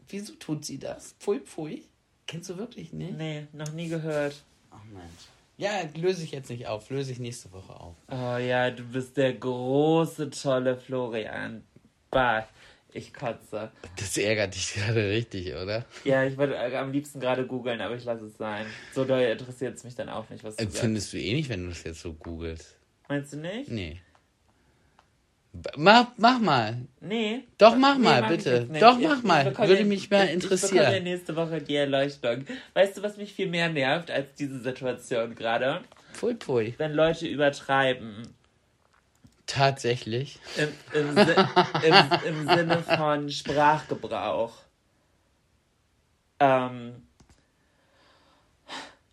Wieso tut sie das? Pfui Pfui. Kennst du wirklich nicht? Nee, noch nie gehört. Ach Mensch. Ja, löse ich jetzt nicht auf, löse ich nächste Woche auf. Oh ja, du bist der große, tolle Florian. Bah, ich kotze. Das ärgert dich gerade richtig, oder? Ja, ich würde am liebsten gerade googeln, aber ich lasse es sein. So doll interessiert es mich dann auch nicht, was du sagst. Findest du eh nicht, wenn du das jetzt so googelst. Meinst du nicht? Nee. Mach, mach mal. Nee. Doch, mach mal, mach ich bitte. Doch, Ich- mach ich mal. bekomme Würde mich mal ich- Ich bekomme interessieren. nächste Woche die Erleuchtung. Weißt du, was mich viel mehr nervt als diese Situation gerade? Pfui, pfui. Wenn Leute übertreiben. Tatsächlich. Im, im, im, Im Sinne von Sprachgebrauch. Ähm,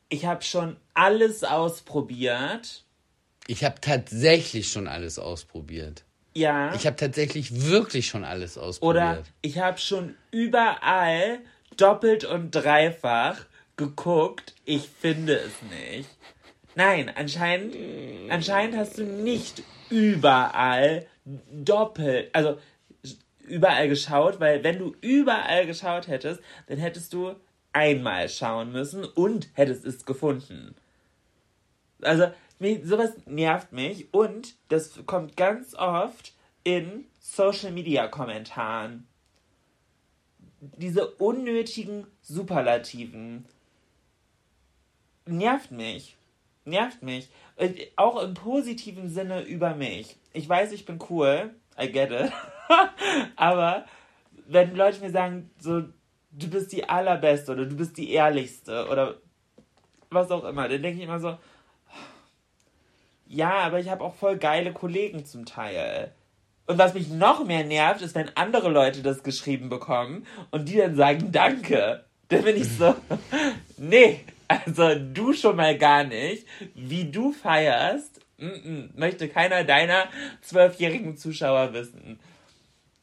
ich habe schon alles ausprobiert. Ich habe tatsächlich schon alles ausprobiert. Ja. Ich habe tatsächlich wirklich schon alles ausprobiert. Oder ich habe schon überall doppelt und dreifach geguckt. Ich finde es nicht. Nein, anscheinend, anscheinend hast du nicht überall doppelt, also überall geschaut, weil wenn du überall geschaut hättest, dann hättest du einmal schauen müssen und hättest es gefunden. Also, mich, sowas nervt mich und das kommt ganz oft in Social Media Kommentaren. Diese unnötigen Superlativen. Nervt mich. Nervt mich. Und Auch im positiven Sinne über mich. Ich weiß, ich bin cool. I get it. Aber wenn Leute mir sagen, so, du bist die allerbeste oder du bist die ehrlichste oder was auch immer, dann denke ich immer so, ja, aber ich habe auch voll geile Kollegen zum Teil. Und was mich noch mehr nervt, ist, wenn andere Leute das geschrieben bekommen und die dann sagen Danke. Dann bin ich so, nee, also du schon mal gar nicht. Wie du feierst, mm -mm, möchte keiner deiner zwölfjährigen Zuschauer wissen.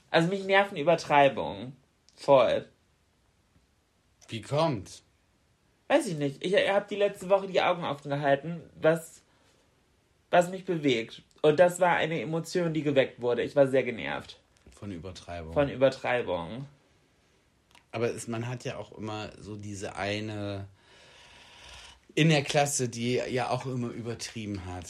Also mich nerven Übertreibungen. Voll. Wie kommt's? Weiß ich nicht. Ich habe die letzte Woche die Augen offen gehalten, was, was mich bewegt. Und das war eine Emotion, die geweckt wurde. Ich war sehr genervt Von Übertreibung. von Übertreibung. Aber es, man hat ja auch immer so diese eine in der Klasse, die ja auch immer übertrieben hat.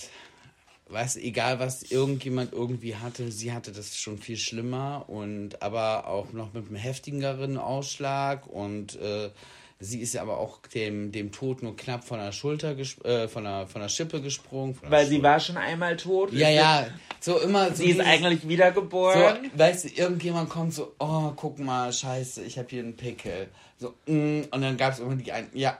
Weißt, egal was irgendjemand irgendwie hatte, sie hatte das schon viel schlimmer und aber auch noch mit einem heftigeren Ausschlag und äh, sie ist ja aber auch dem, dem Tod nur knapp von der Schulter, äh, von der, von der Schippe gesprungen. der Weil sie Schul- war schon einmal tot. Ja, ja, so immer so. Sie ist eigentlich so, wiedergeboren. weißt du, irgendjemand kommt so, oh, guck mal, scheiße, ich habe hier einen Pickel. So, mm, und dann gab es immer die einen, ja,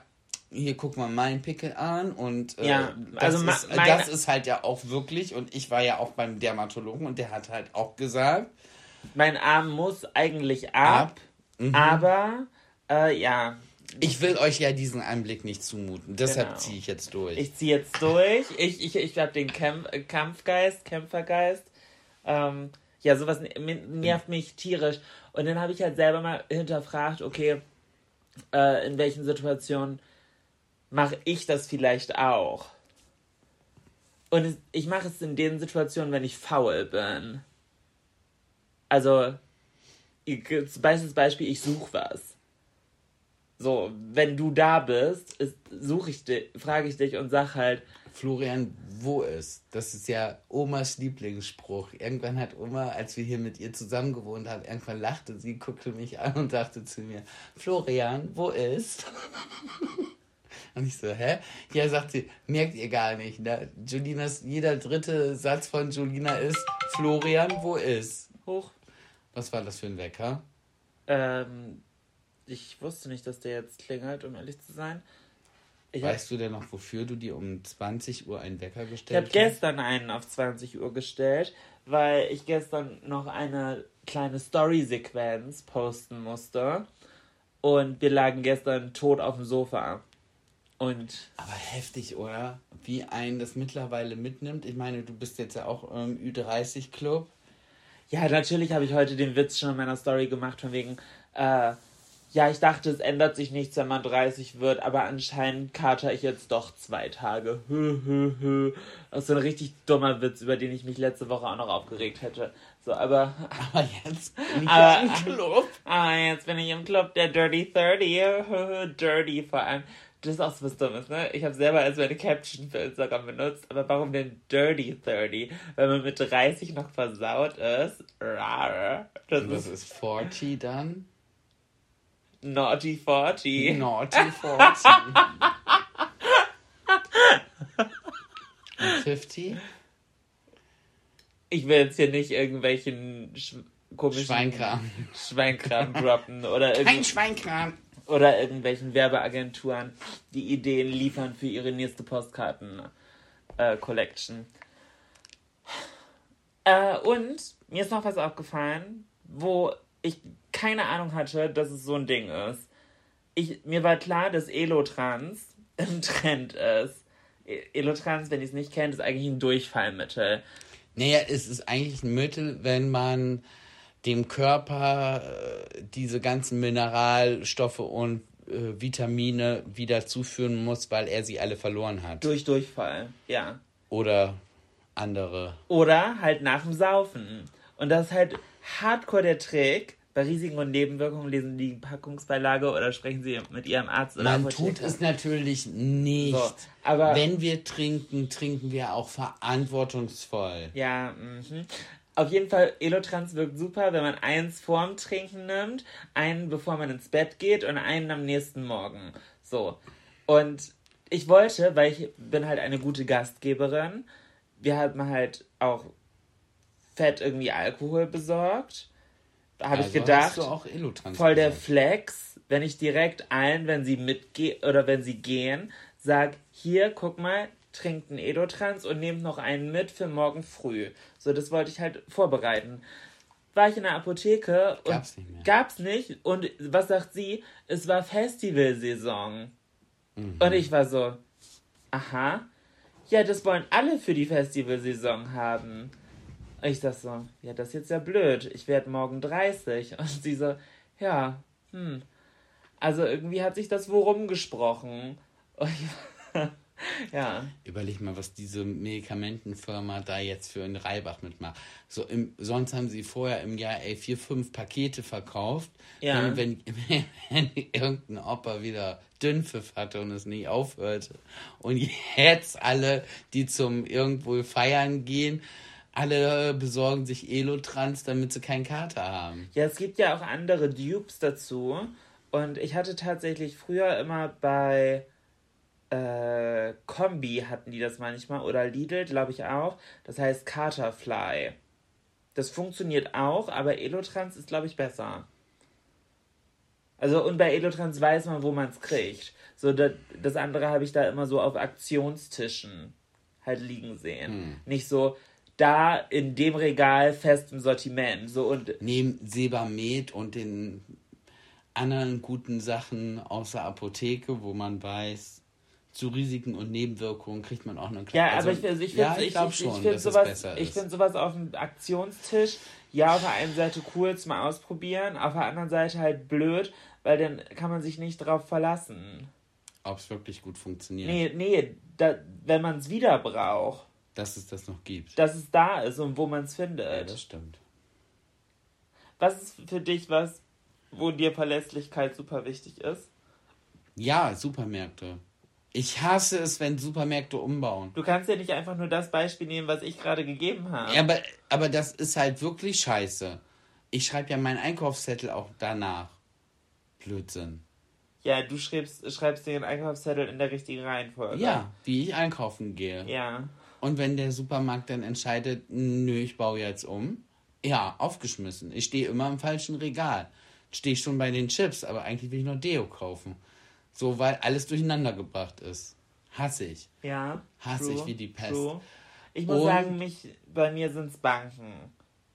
hier guck mal meinen Pickel an und äh, Ja, das, also ma- ist, meine- das ist halt ja auch wirklich und ich war ja auch beim Dermatologen und der hat halt auch gesagt, Mein Arm muss eigentlich ab. Ab. Mhm. Aber, äh, ja. Ich will euch ja diesen Einblick nicht zumuten. Deshalb Genau. ziehe ich jetzt durch. Ich ziehe jetzt durch. Ich, ich, ich habe den Kämpf, äh, Kampfgeist, Kämpfergeist. Ähm, ja, sowas nervt mich tierisch. Und dann habe ich halt selber mal hinterfragt, okay, äh, in welchen Situationen mache ich das vielleicht auch? Und ich mache es in den Situationen, wenn ich faul bin. Also, bestes Beispiel, ich suche was. So, wenn du da bist, ist- suche ich dich, frage ich dich und sag halt, Florian, wo ist? Das ist ja Omas Lieblingsspruch. Irgendwann hat Oma, als wir hier mit ihr zusammen gewohnt haben, irgendwann lachte sie, guckte mich an und dachte zu mir, Florian, wo ist? Und ich so, hä? Ja, sagt sie, merkt ihr gar nicht. Ne? Jolinas, jeder dritte Satz von Jolina ist, Florian, wo ist? hoch. Was war das für ein Wecker? Ähm, ich wusste nicht, dass der jetzt klingelt, um ehrlich zu sein. Ich habe Weißt du denn noch, wofür du dir um 20 Uhr einen Wecker gestellt hast? gestern einen auf 20 Uhr gestellt, weil ich gestern noch eine kleine Story-Sequenz posten musste. Und wir lagen gestern tot auf dem Sofa. Und Aber heftig, oder? Wie einen das mittlerweile mitnimmt. Ich meine, du bist jetzt ja auch im Ü30-Club. Ja, natürlich habe ich heute den Witz schon in meiner Story gemacht, von wegen, äh, ja, ich dachte, es ändert sich nichts, wenn man 30 wird, aber anscheinend kater ich jetzt doch zwei Tage. Hö, hö, hö. Das ist so ein richtig dummer Witz, über den ich mich letzte Woche auch noch aufgeregt hätte. So, aber, Aber jetzt bin ich Aber- im Club. ah, jetzt bin ich im Club der Dirty 30. Hö, hö, Dirty vor allem. Das ist auch so was Dummes, ne? Ich habe selber als meine Caption für Instagram benutzt, aber warum denn Dirty 30? Weil man mit 30 noch versaut ist. Rar. Das Das ist ist 40 dann. Naughty 40. Naughty 40. Und 50? Ich will jetzt hier nicht irgendwelchen sch komischen Schweinkram. Schweinkram droppen oder, Kein irgend Schweinkram. Oder irgendwelchen Werbeagenturen, die Ideen liefern für ihre nächste Postkarten-Collection. Äh, und mir ist noch was aufgefallen, wo ich keine Ahnung hatte, dass es so ein Ding ist. Ich, mir war klar, dass Elotrans im Trend ist. E- Elotrans, wenn ihr es nicht kennt, ist eigentlich ein Durchfallmittel. Naja, es ist eigentlich ein Mittel, wenn man dem Körper äh, diese ganzen Mineralstoffe und äh, Vitamine wieder zuführen muss, weil er sie alle verloren hat. Durch Durchfall, ja. Oder andere. Oder halt nach dem Saufen. Und das ist halt hardcore der Trick. Bei Risiken und Nebenwirkungen lesen die Packungsbeilage oder sprechen Sie mit Ihrem Arzt oder Man tut es natürlich nicht. So, aber- wenn wir trinken, trinken wir auch verantwortungsvoll. Ja, mhm. Auf jeden Fall, Elotrans wirkt super, wenn man eins vorm Trinken nimmt, einen bevor man ins Bett geht und einen am nächsten Morgen. So. Und ich wollte, weil ich bin halt eine gute Gastgeberin, wir haben halt auch fett irgendwie Alkohol besorgt. Da habe ich Also gedacht, auch Elotrans voll der. Flex, wenn ich direkt allen, wenn sie mitgehen oder wenn sie gehen, sag, hier, guck mal, trinkt einen Edotrans und nehmt noch einen mit für morgen früh. So, das wollte ich halt vorbereiten. War ich in der Apotheke und Gab's nicht mehr. gab's nicht. Und was sagt sie? Es war Festivalsaison. Und ich war so, aha, ja, das wollen alle für die Festivalsaison haben. Und ich sag so, ja, das ist jetzt ja blöd. Ich werde morgen 30. Und sie so, ja, hm. Also irgendwie hat sich das wo rumgesprochen. Und ich, ja. Überleg mal, was diese Medikamentenfirma da jetzt für einen Reibach mitmacht. So im, sonst haben sie vorher im Jahr ey, vier, fünf Pakete verkauft. Ja. Wenn, wenn, wenn irgendein Opa wieder Dünnpfiff hatte und es nicht aufhörte. Und jetzt alle, die zum irgendwo feiern gehen, alle besorgen sich Elotrans, damit sie keinen Kater haben. Ja, es gibt ja auch andere Dupes dazu. Und ich hatte tatsächlich früher immer bei äh, Kombi hatten die das manchmal oder Lidl, glaube ich auch. Das heißt Caterfly. Das funktioniert auch, aber Elotrans ist, glaube ich, besser. Also, und bei Elotrans weiß man, wo man es kriegt. So, das, das andere habe ich da immer so auf Aktionstischen halt liegen sehen. Nicht so da in dem Regal fest im Sortiment. So und Neben Sebamed und den anderen guten Sachen außer Apotheke, wo man weiß, zu Risiken und Nebenwirkungen kriegt man auch eine Ja, also, aber ich, also ich ja, finde ich glaube ich, schon, ich find sowas, ich finde sowas auf dem Aktionstisch, ja, auf der einen Seite cool zum Ausprobieren, auf der anderen Seite halt blöd, weil dann kann man sich nicht drauf verlassen. Ob es wirklich gut funktioniert, Nee, nee, da, wenn man es wieder braucht, dass es das noch gibt. dass es da ist und wo man es Ja, findet. das stimmt. was ist für dich was, wo dir Verlässlichkeit super wichtig ist? Ja, Supermärkte. Ich hasse es, wenn Supermärkte umbauen. Du kannst ja nicht einfach nur das Beispiel nehmen, was ich gerade gegeben habe. Ja, aber, aber das ist halt wirklich scheiße. Ich schreibe ja meinen Einkaufszettel auch danach. Blödsinn. Ja, du schreibst, schreibst den Einkaufszettel in der richtigen Reihenfolge. Ja, wie ich einkaufen gehe. Ja. Und wenn der Supermarkt dann entscheidet, nö, ich baue jetzt um, ja, aufgeschmissen. Ich stehe immer im falschen Regal. Stehe schon bei den Chips, aber eigentlich will ich noch Deo kaufen. So, weil alles durcheinander gebracht ist. Hasse ich. Ja. Hasse ich wie die Pest. True. Ich muss Und- sagen, mich, bei mir sind es Banken.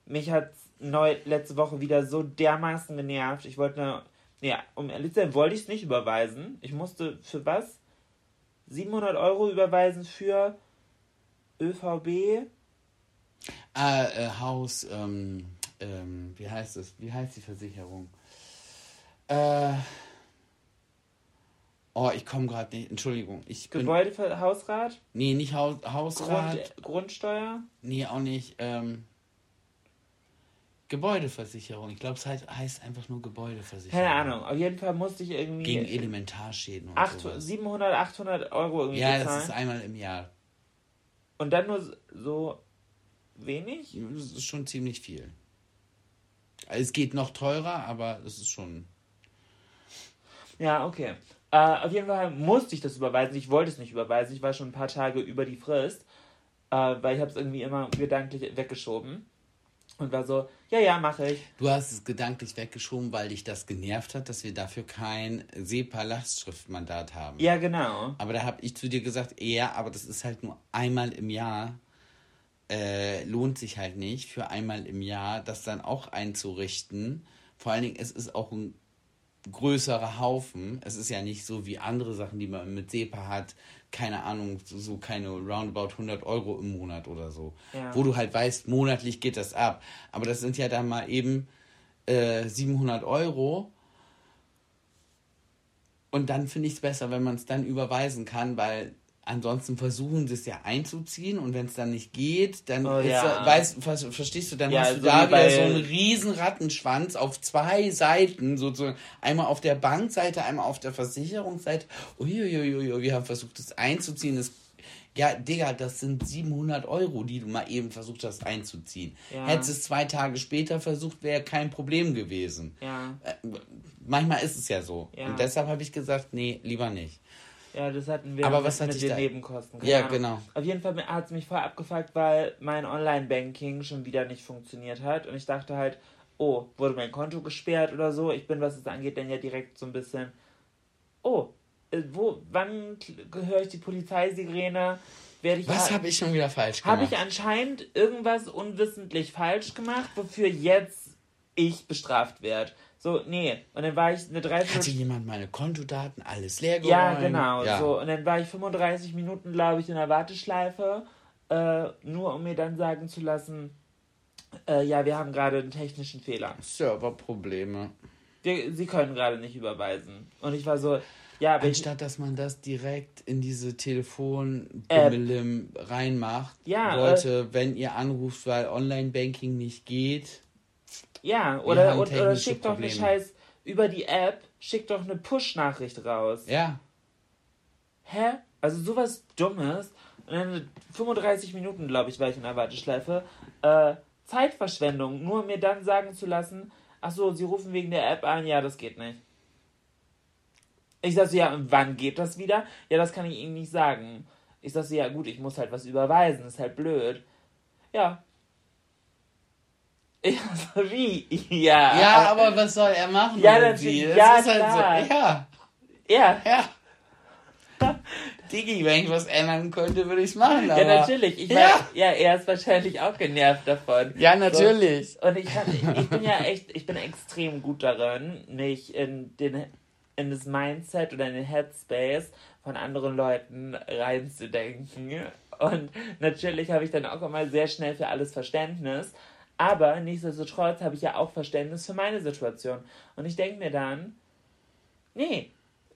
Mich hat neu letzte Woche wieder so dermaßen genervt. Ich wollte ja, um ehrlich zu sein, wollte ich es nicht überweisen. Ich musste für was? 700 Euro überweisen für ÖVB. Ah, äh, Haus, ähm, ähm, wie heißt es? Wie heißt die Versicherung? Äh, oh, ich komme gerade nicht, Entschuldigung. Ich bin, Gebäudehausrat. nee, nicht Haus, Hausrat. Grund, Grundsteuer. Nee, auch nicht. Ähm, Gebäudeversicherung. Ich glaube, es heißt, heißt einfach nur Gebäudeversicherung. Keine Ahnung. Auf jeden Fall musste ich irgendwie Gegen Elementarschäden und acht- sowas. 700, 800 Euro irgendwie Ja, das bezahlen. ist einmal im Jahr. Und dann nur so wenig? Das ist schon ziemlich viel. Es geht noch teurer, aber es ist schon. Ja, okay. Äh, auf jeden Fall musste ich das überweisen. Ich wollte es nicht überweisen. Ich war schon ein paar Tage über die Frist, äh, weil ich habe es irgendwie immer gedanklich weggeschoben. Und war so, ja, ja, mache ich. Du hast es gedanklich weggeschoben, weil dich das genervt hat, dass wir dafür kein SEPA-Lastschriftmandat haben. Ja, genau. Aber da habe ich zu dir gesagt, ja, aber das ist halt nur einmal im Jahr. Äh, lohnt sich halt nicht, für einmal im Jahr das dann auch einzurichten. Vor allen Dingen, es ist auch ein größerer Haufen. Es ist ja nicht so wie andere Sachen, die man mit SEPA hat. Keine Ahnung, so, so keine roundabout 100 Euro im Monat oder so. Ja. Wo du halt weißt, monatlich geht das ab. Aber das sind ja dann mal eben äh, 700 Euro. Und dann finde ich es besser, wenn man es dann überweisen kann, weil ansonsten versuchen sie es ja einzuziehen und wenn es dann nicht geht, dann Oh, ja. weißt, ver, verstehst du, dann Ja, hast du so da wie wieder bei- so einen riesen Rattenschwanz auf zwei Seiten, sozusagen einmal auf der Bankseite, einmal auf der Versicherungsseite. Uiuiuiui, wir haben versucht, es einzuziehen. Das, ja, Digga, das sind 700 Euro, die du mal eben versucht hast einzuziehen. Ja. Hättest es zwei Tage später versucht, wäre kein Problem gewesen. Ja. Äh, manchmal ist es ja so. Ja. Und deshalb habe ich gesagt, nee, lieber nicht. Ja, das hatten wir Aber mit, was hat mit den da- Nebenkosten. Keine Ja, Ahnung. genau. Auf jeden Fall hat es mich voll abgefuckt, weil mein Online-Banking schon wieder nicht funktioniert hat. Und ich dachte halt, oh, wurde mein Konto gesperrt oder so. Ich bin, was es angeht, dann ja direkt so ein bisschen, oh, äh, wo, wann höre ich die Polizeisirene? Werde ich Was ha- habe ich schon wieder falsch gemacht? Habe ich anscheinend irgendwas unwissentlich falsch gemacht, wofür jetzt ich bestraft werde? So, nee. Und dann war ich eine Hatte Dreiviertel... jemand meine Kontodaten alles leer geräumt? Ja, genau. Ja. So. Und dann war ich 35 Minuten, glaube ich, in der Warteschleife, äh, nur um mir dann sagen zu lassen, äh, ja, wir haben gerade einen technischen Fehler. Serverprobleme. Wir, Sie können gerade nicht überweisen. Und ich war so, ja, ich, Anstatt dass man das direkt in diese telefon App. reinmacht. Ja, äh, Leute, wenn ihr anruft, weil Online-Banking nicht geht. Ja, oder, und, oder technische schick doch eine. Scheiß über die App, schick doch eine Push-Nachricht raus. Ja. Hä? Also sowas Dummes. Und dann 35 Minuten, glaube ich, war ich in der Warteschleife. Äh, Zeitverschwendung, nur um mir dann sagen zu lassen, ach so, Sie rufen wegen der App an, ja, das geht nicht. Ich sag so, ja, und wann geht das wieder? Ja, das kann ich Ihnen nicht sagen. Ich sag so, ja gut, ich muss halt was überweisen, ist halt blöd. Ja. Wie? Ja. Ja, aber was soll er machen? Ja, natürlich. Es Ja, ist halt klar. so. Ja, Ja. ja. Digi, wenn ich was ändern könnte, würde ich es machen. Ja, natürlich. Ich ja. mein, ja, er ist wahrscheinlich auch genervt davon. Ja, natürlich. So. Und ich, hab, ich bin ja echt, ich bin extrem gut darin, mich in den in das Mindset oder in den Headspace von anderen Leuten reinzudenken. Und natürlich habe ich dann auch immer sehr schnell für alles Verständnis. Aber nichtsdestotrotz habe ich ja auch Verständnis für meine Situation. Und ich denke mir dann, nee,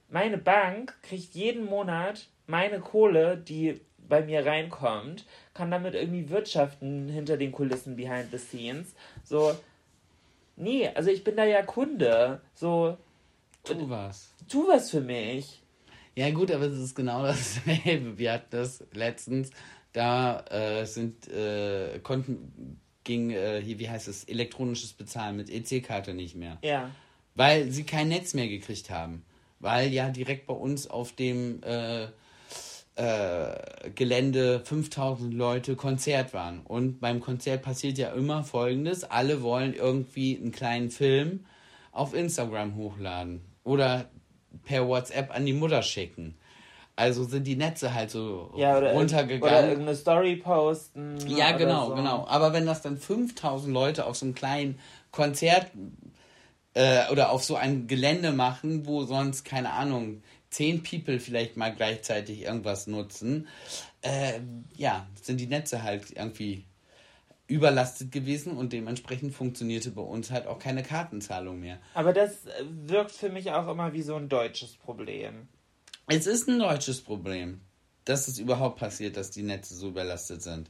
meine Bank kriegt jeden Monat meine Kohle, die bei mir reinkommt, kann damit irgendwie wirtschaften hinter den Kulissen behind the scenes. So, nee, also ich bin da ja Kunde. So, tu was. Tu was für mich. Ja, gut, aber es ist genau dasselbe. Wir hatten das letztens, da äh, sind äh, Konten ging äh, hier, wie heißt es, elektronisches Bezahlen mit EC-Karte nicht mehr. Ja. Weil sie kein Netz mehr gekriegt haben. Weil ja direkt bei uns auf dem äh, äh, Gelände 5000 Leute Konzert waren. Und beim Konzert passiert ja immer Folgendes. Alle wollen irgendwie einen kleinen Film auf Instagram hochladen. Oder per WhatsApp an die Mutter schicken. Also sind die Netze halt so ja, oder runtergegangen. Oder irgendeine Story posten. Ja, genau, so. genau. Aber wenn das dann 5000 Leute auf so einem kleinen Konzert äh, oder auf so ein Gelände machen, wo sonst, keine Ahnung, 10 People vielleicht mal gleichzeitig irgendwas nutzen, äh, ja, sind die Netze halt irgendwie überlastet gewesen und dementsprechend funktionierte bei uns halt auch keine Kartenzahlung mehr. Aber das wirkt für mich auch immer wie so ein deutsches Problem. Es ist ein deutsches Problem, dass es überhaupt passiert, dass die Netze so überlastet sind.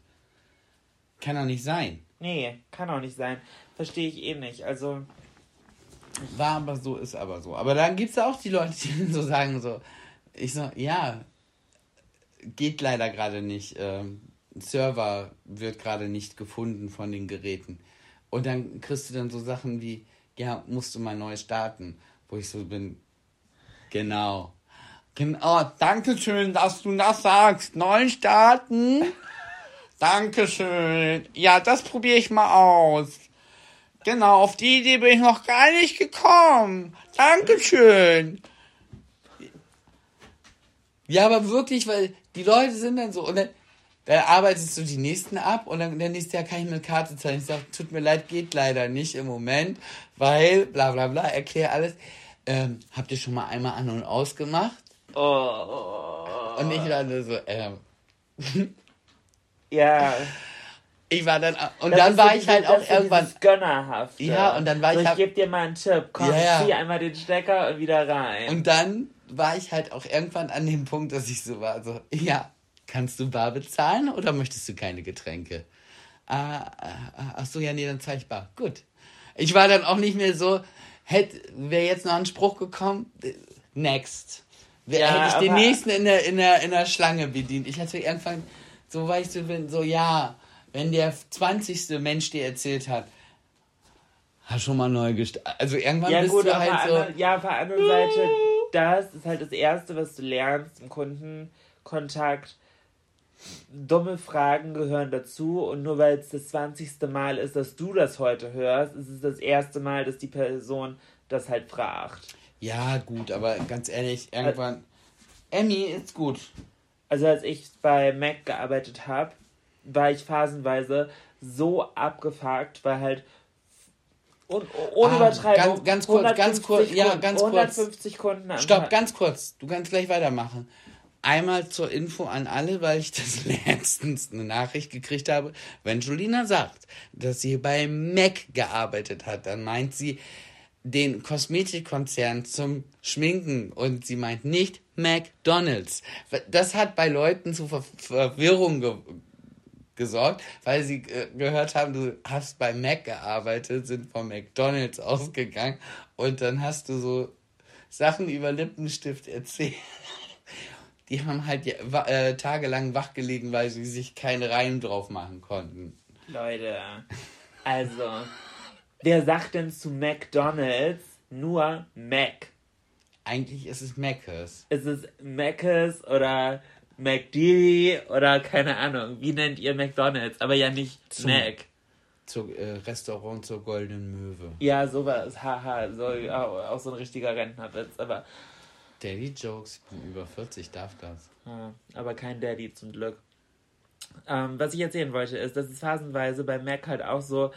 Kann doch nicht sein. Nee, kann auch nicht sein. Verstehe ich eh nicht. Also. War aber so, ist aber so. Aber dann gibt es auch die Leute, die so sagen, so, ich so, ja, geht leider gerade nicht. Ähm, Server wird gerade nicht gefunden von den Geräten. Und dann kriegst du dann so Sachen wie, ja, musst du mal neu starten. Wo ich so bin, genau. Genau, danke schön, dass du das sagst. Neu starten. Dankeschön. Ja, das probiere ich mal aus. Genau, auf die Idee bin ich noch gar nicht gekommen. Dankeschön. Ja, aber wirklich, weil die Leute sind dann so, und dann, dann arbeitest du die nächsten ab und dann der nächste Jahr kann ich mit Karte zahlen. Ich sage, tut mir leid, geht leider nicht im Moment, weil bla bla bla, erkläre alles. Ähm, habt ihr schon mal einmal an und aus gemacht? Oh. Und ich war so, ähm. ja. Ich war dann, und das dann war so ich halt auch irgendwann. Gönnerhaft. Ja, und dann war so, ich. Ich gebe dir mal einen Tipp. Komm, ja, zieh einmal den Stecker und wieder rein. Und dann war ich halt auch irgendwann an dem Punkt, dass ich so war, so, ja, kannst du bar bezahlen oder möchtest du keine Getränke? Ah, ah, ach so, ja, nee, dann zahl ich bar. Gut. Ich war dann auch nicht mehr so, hätte, wäre jetzt noch ein Spruch gekommen, next. Ja, hätte ich den nächsten in der, in, der, in der Schlange bedient. Ich hatte irgendwann, so war ich so, so, ja, wenn der 20. Mensch dir erzählt hat, hast schon mal neu gestartet. Also irgendwann ja, bist gut, du halt so. Andere, ja, auf der anderen Seite, das ist halt das Erste, was du lernst im Kundenkontakt. Dumme Fragen gehören dazu und nur weil es das 20. Mal ist, dass du das heute hörst, ist es das erste Mal, dass die Person das halt fragt. Ja, gut, aber ganz ehrlich, irgendwann. Emmy ist gut. Also, als ich bei Mac gearbeitet habe, war ich phasenweise so abgefuckt, weil halt. Und, ohne ah, Übertreibung. Ganz, ganz kurz, ganz kurz, ja, ganz 150 kurz. Kunden Stopp, ganz kurz. Du kannst gleich weitermachen. Einmal zur Info an alle, weil ich das letztens eine Nachricht gekriegt habe. Wenn Julina sagt, dass sie bei Mac gearbeitet hat, dann meint sie, den Kosmetikkonzern zum Schminken und sie meint nicht McDonald's. Das hat bei Leuten zu Ver Verwirrung ge gesorgt, weil sie äh, gehört haben, du hast bei Mac gearbeitet, sind von McDonald's ausgegangen und dann hast du so Sachen über Lippenstift erzählt. Die haben halt äh, tagelang wachgelegen, weil sie sich keinen Reim drauf machen konnten. Leute, also Wer sagt denn zu McDonalds nur Mac? Eigentlich ist es Mac's. Ist es Mac's oder McD oder keine Ahnung. Wie nennt ihr McDonalds? Aber ja nicht Zum, Mac. Zu äh, Restaurant zur Goldenen Möwe. Ja, sowas. Haha, so, auch, so ein richtiger Rentnerwitz. Aber. Daddy Jokes, ich bin über 40, darf das. Aber kein Daddy zum Glück. Ähm, was ich erzählen wollte, ist, dass es phasenweise bei Mac halt auch so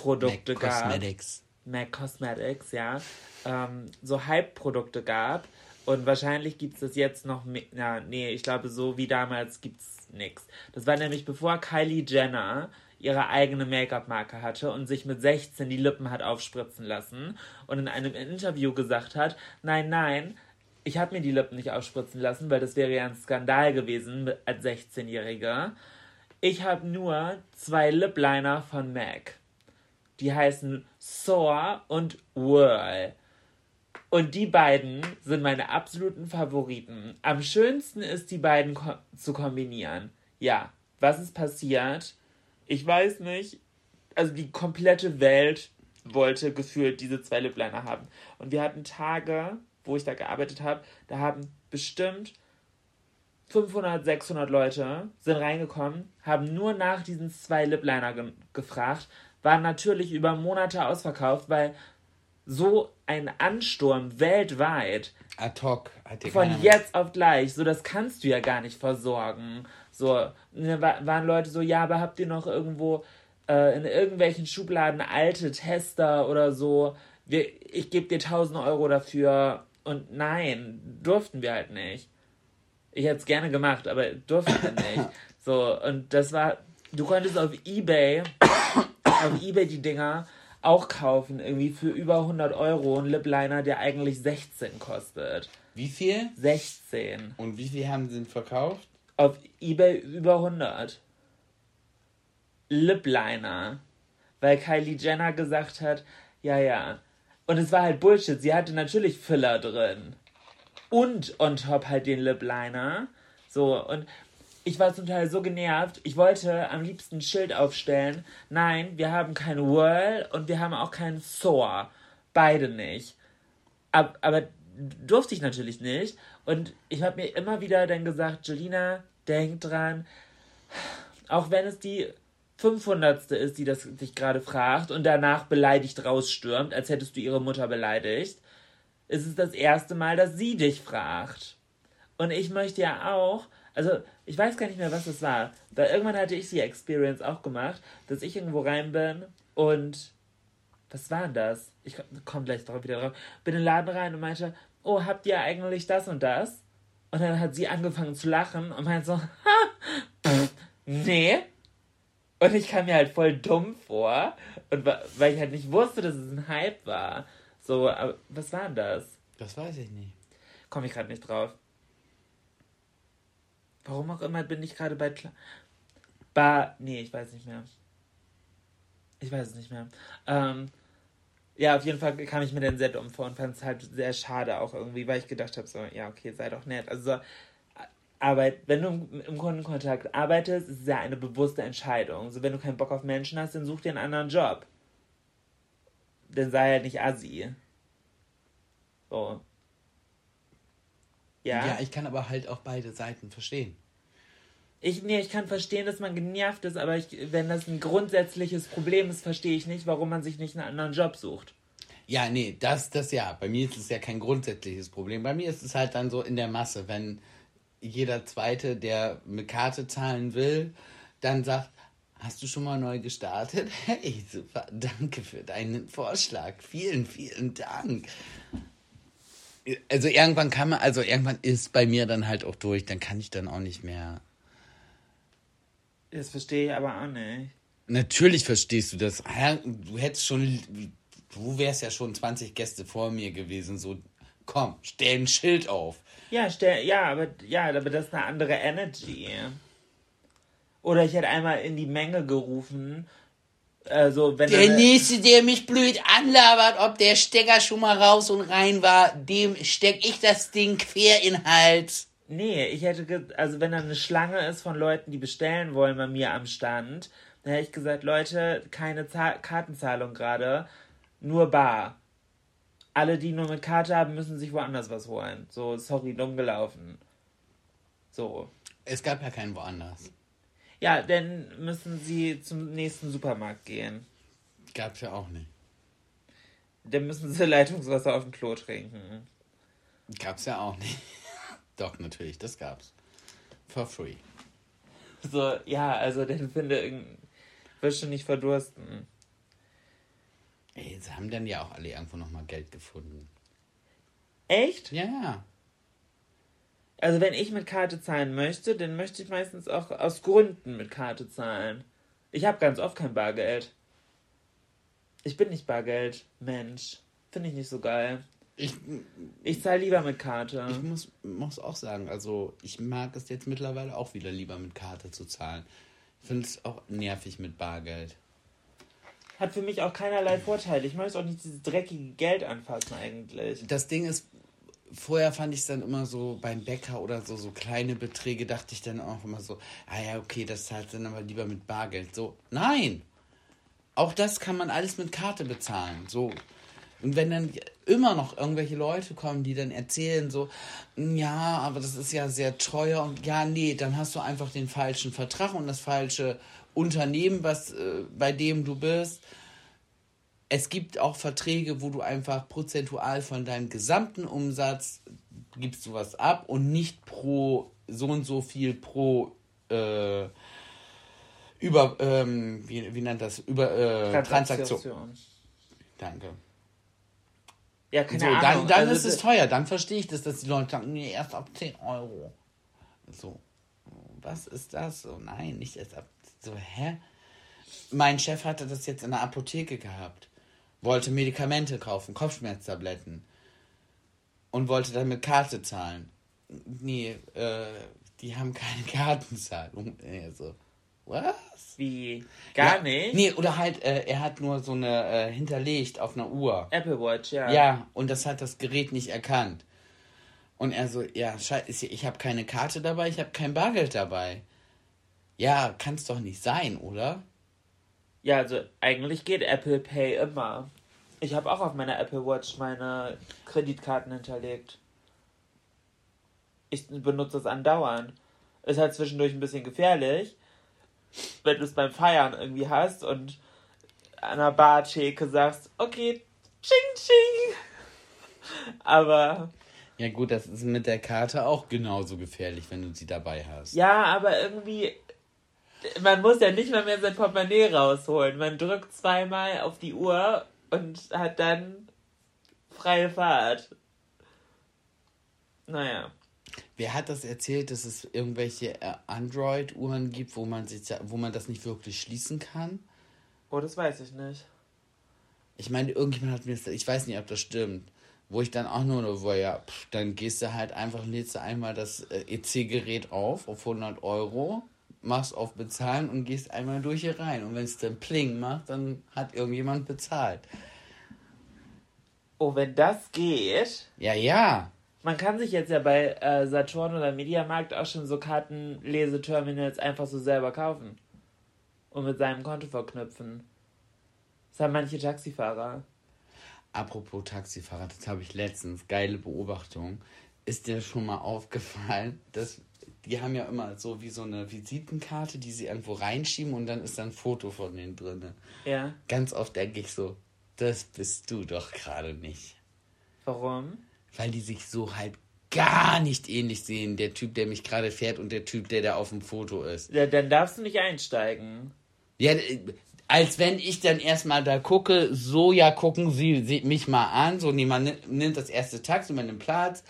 Hype-Produkte Mac gab. Cosmetics. Mac Cosmetics, ja. Ähm, so Hype-Produkte gab. Und wahrscheinlich gibt es das jetzt noch mehr. Ja, nee, ich glaube, so wie damals gibt es nichts. Das war nämlich bevor Kylie Jenner ihre eigene Make-up-Marke hatte und sich mit 16 die Lippen hat aufspritzen lassen und in einem Interview gesagt hat, nein, nein, ich habe mir die Lippen nicht aufspritzen lassen, weil das wäre ja ein Skandal gewesen als 16-Jähriger. Ich habe nur zwei Lip-Liner von MAC. Die heißen Soar und Whirl. Und die beiden sind meine absoluten Favoriten. Am schönsten ist, die beiden ko zu kombinieren. Ja, was ist passiert? Ich weiß nicht. Also die komplette Welt wollte gefühlt diese zwei Lipliner haben. Und wir hatten Tage, wo ich da gearbeitet habe, da haben bestimmt 500, 600 Leute sind reingekommen, haben nur nach diesen zwei Lipliner ge gefragt, waren natürlich über Monate ausverkauft, weil so ein Ansturm weltweit Ad hoc. Von jetzt auf gleich, so das kannst du ja gar nicht versorgen. So, ne, wa- waren Leute so, ja, aber habt ihr noch irgendwo äh, in irgendwelchen Schubladen alte Tester oder so? Wir, ich gebe dir 1000 Euro dafür. Und nein, durften wir halt nicht. Ich hätte es gerne gemacht, aber durften wir nicht. So, und das war, du konntest auf Ebay, auf Ebay die Dinger auch kaufen, irgendwie für über 100 Euro, ein Lipliner, der eigentlich 16 kostet. Wie viel? 16. Und wie viel haben sie verkauft? Auf Ebay über 100. Lipliner. Weil Kylie Jenner gesagt hat, ja, ja. Und es war halt Bullshit. Sie hatte natürlich Filler drin. Und on top halt den Lipliner. So, und ich war zum Teil so genervt. Ich wollte am liebsten ein Schild aufstellen. Nein, wir haben kein Whirl und wir haben auch keinen Soar. Beide nicht. Ab, aber durfte ich natürlich nicht. Und ich habe mir immer wieder dann gesagt, Jelina, denk dran, auch wenn es die 500. ist, die das dich gerade fragt und danach beleidigt rausstürmt, als hättest du ihre Mutter beleidigt, ist es das erste Mal, dass sie dich fragt. Und ich möchte ja auch, also ich weiß gar nicht mehr, was es war, weil irgendwann hatte ich die Experience auch gemacht, dass ich irgendwo rein bin und was war denn das? Ich komme gleich drauf wieder drauf. Bin in den Laden rein und meinte, oh, habt ihr eigentlich das und das? Und dann hat sie angefangen zu lachen und meinte so, ha, pff, nee. Und ich kam mir halt voll dumm vor. Und weil ich halt nicht wusste, dass es ein Hype war. So, aber was war denn das? Das weiß ich nicht. Komme ich gerade nicht drauf. Warum auch immer bin ich gerade bei Kla Ba. Nee, ich weiß nicht mehr. Ich weiß es nicht mehr. Ähm, ja, auf jeden Fall kam ich mir dann sehr dumm vor und fand es halt sehr schade auch irgendwie, weil ich gedacht habe, so, ja, okay, sei doch nett. Also so, Arbeit, wenn du im, im Kundenkontakt arbeitest, ist es ja eine bewusste Entscheidung. So, wenn du keinen Bock auf Menschen hast, dann such dir einen anderen Job. Dann sei halt nicht assi. So. Ja. Ja, ich kann aber halt auch beide Seiten verstehen. Ich, nee, ich kann verstehen, dass man genervt ist, aber ich, wenn das ein grundsätzliches Problem ist, verstehe ich nicht, warum man sich nicht einen anderen Job sucht. Ja, nee, das, das ja. Bei mir ist es ja kein grundsätzliches Problem. Bei mir ist es halt dann so in der Masse, wenn jeder Zweite, der mit Karte zahlen will, dann sagt, hast du schon mal neu gestartet? Hey, super, danke für deinen Vorschlag. Vielen, vielen Dank. Also irgendwann kann man, also irgendwann ist bei mir dann halt auch durch, dann kann ich dann auch nicht mehr. Das verstehe ich aber auch nicht. Natürlich verstehst du das. Du hättest schon, du wärst ja schon 20 Gäste vor mir gewesen. So, komm, stell ein Schild auf. Ja, stell, ja, aber, ja, aber das ist eine andere Energy. Oder ich hätte einmal in die Menge gerufen, also wenn Der nächste, der mich blöd anlabert, ob der Stecker schon mal raus und rein war, dem steck ich das Ding quer in den Hals. Nee, ich hätte, also wenn da eine Schlange ist von Leuten, die bestellen wollen bei mir am Stand, dann hätte ich gesagt, Leute, keine Za Kartenzahlung gerade, nur bar. Alle, die nur mit Karte haben, müssen sich woanders was holen. So, sorry, dumm gelaufen. So. Es gab ja keinen woanders. Ja, dann müssen sie zum nächsten Supermarkt gehen. Gab's ja auch nicht. Dann müssen sie Leitungswasser auf dem Klo trinken. Gab's ja auch nicht. Doch, natürlich, das gab's. For free. So, ja, also den finde ich, wirst du nicht verdursten. Ey, sie haben dann ja auch alle irgendwo nochmal Geld gefunden. Echt? Ja, ja. Also wenn ich mit Karte zahlen möchte, dann möchte ich meistens auch aus Gründen mit Karte zahlen. Ich habe ganz oft kein Bargeld. Ich bin nicht Bargeld, Mensch. Finde ich nicht so geil. Ich, Ich zahle lieber mit Karte. ich muss, muss auch sagen, also ich mag es jetzt mittlerweile auch wieder lieber mit Karte zu zahlen. Ich finde es auch nervig mit Bargeld. Hat für mich auch keinerlei Vorteile. Ich möchte auch nicht dieses dreckige Geld anfassen eigentlich. Das Ding ist, vorher fand ich es dann immer so beim Bäcker oder so, so kleine Beträge, dachte ich dann auch immer so, ah ja, okay, das zahlt dann aber lieber mit Bargeld. So, nein! Auch das kann man alles mit Karte bezahlen. So. Und wenn dann immer noch irgendwelche Leute kommen, die dann erzählen, so, ja, aber das ist ja sehr teuer und ja, nee, dann hast du einfach den falschen Vertrag und das falsche Unternehmen, was äh, bei dem du bist. Es gibt auch Verträge, wo du einfach prozentual von deinem gesamten Umsatz gibst du was ab und nicht pro so und so viel pro äh, über ähm, wie, wie nennt das über äh, Transaktion. Danke. Ja, keine So, Ahnung. dann, dann Also ist es teuer. Dann verstehe ich das, dass die Leute sagen, nee, erst ab 10 Euro. So, was ist das? So, nein, nicht erst ab. So, hä? Mein Chef hatte das jetzt in der Apotheke gehabt. Wollte Medikamente kaufen, Kopfschmerztabletten. Und wollte dann mit Karte zahlen. Nee, äh, die haben keine Kartenzahlung. Nee, so, was? Wie? Gar ja, nicht? Nee, oder halt, äh, er hat nur so eine äh, hinterlegt auf einer Uhr. Apple Watch, ja. Ja, und das hat das Gerät nicht erkannt. Und er so, ja, scheiße, ich habe keine Karte dabei, ich habe kein Bargeld dabei. Ja, kann's doch nicht sein, oder? Ja, also eigentlich geht Apple Pay immer. Ich habe auch auf meiner Apple Watch meine Kreditkarten hinterlegt. Ich benutze es andauernd. Ist halt zwischendurch ein bisschen gefährlich, wenn du es beim Feiern irgendwie hast und an der Bartheke sagst, okay, ching ching. Aber Ja gut, das ist mit der Karte auch genauso gefährlich, wenn du sie dabei hast. ja, aber irgendwie man muss ja nicht mal mehr sein Portemonnaie rausholen. Man drückt zweimal auf die Uhr und hat dann freie Fahrt. Naja. Wer hat das erzählt, dass es irgendwelche äh, Android-Uhren gibt, wo man, sich, wo man das nicht wirklich schließen kann? Oh, das weiß ich nicht. Ich meine, irgendjemand hat mir das, ich weiß nicht, ob das stimmt, wo ich dann auch nur, wo ja, pff, dann gehst du halt einfach, lädst du einmal das äh, EC-Gerät auf, auf 100 Euro, machst auf Bezahlen und gehst einmal durch hier rein. Und wenn es dann Pling macht, dann hat irgendjemand bezahlt. Oh, wenn das geht. Ja, ja. Man kann sich jetzt ja bei äh, Saturn oder Mediamarkt auch schon so Kartenleseterminals einfach so selber kaufen. Und mit seinem Konto verknüpfen. Das haben manche Taxifahrer. Apropos Taxifahrer, das habe ich letztens, geile Beobachtung. Ist dir schon mal aufgefallen, dass die haben ja immer so wie so eine Visitenkarte, die sie irgendwo reinschieben und dann ist da ein Foto von denen drin. Ja. Ganz oft denke ich so, das bist du doch gerade nicht. Warum? Weil die sich so halt gar nicht ähnlich sehen. Der Typ, der mich gerade fährt und der Typ, der da auf dem Foto ist. Ja, dann darfst du nicht einsteigen. Ja, als wenn ich dann erstmal da gucke, so ja, gucken Sie, Sie mich mal an. So, niemand ni- nimmt das erste Taxi, man nimmt Platz,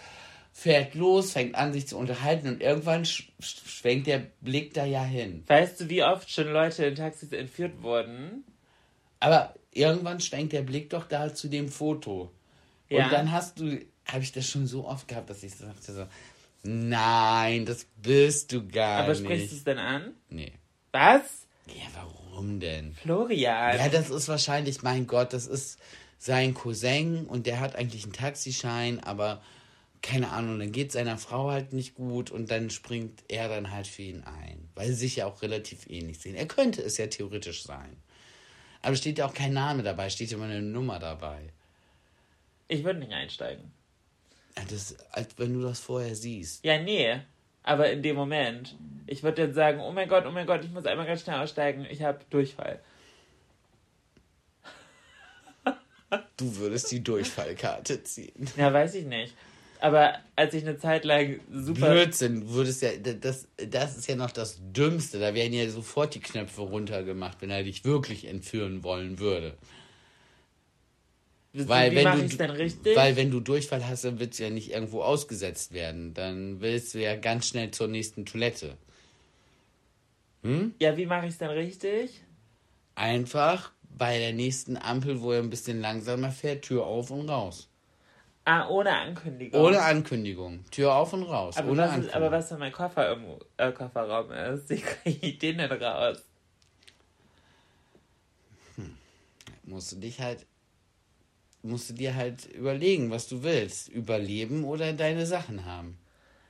fährt los, fängt an, sich zu unterhalten und irgendwann sch sch- schwenkt der Blick da ja hin. Weißt du, wie oft schon Leute in Taxis entführt wurden? Aber irgendwann schwenkt der Blick doch da zu dem Foto. Ja. Und dann hast du, habe ich das schon so oft gehabt, dass ich so dachte so, nein, das bist du gar Aber nicht. sprichst du es denn an? Nee. Was? Ja, warum denn? Florian. Ja, das ist wahrscheinlich, mein Gott, das ist sein Cousin und der hat eigentlich einen Taxischein, aber keine Ahnung, dann geht seiner Frau halt nicht gut und dann springt er dann halt für ihn ein, weil sie sich ja auch relativ ähnlich sehen. Er könnte es ja theoretisch sein. Aber steht ja auch kein Name dabei, steht immer eine Nummer dabei. Ich würde nicht einsteigen. Ja, das, als wenn du das vorher siehst. Ja, nee. Aber in dem Moment. Ich würde dann sagen, oh mein Gott, oh mein Gott, ich muss einmal ganz schnell aussteigen. Ich habe Durchfall. Du würdest die Durchfallkarte ziehen. Ja, weiß ich nicht. Aber als ich eine Zeit lang super. Blödsinn, würdest ja, das, das ist ja noch das Dümmste. Da werden ja sofort die Knöpfe runtergemacht, wenn er dich wirklich entführen wollen würde. Weil Wie wenn mache du, denn richtig? Weil wenn du Durchfall hast, dann willst du ja nicht irgendwo ausgesetzt werden. Dann willst du ja ganz schnell zur nächsten Toilette. ja, wie mache ich es denn richtig? Einfach bei der nächsten Ampel, wo er ein bisschen langsamer fährt, Tür auf und raus. Ah, ohne Ankündigung. Ohne Ankündigung. Tür auf und raus. aber, ohne was ist, Ankündigung. aber was, wenn mein Koffer im äh, Kofferraum ist? Wie kriege ich den denn raus? musst du dich halt musst du dir halt überlegen, was du willst. Überleben oder deine Sachen haben.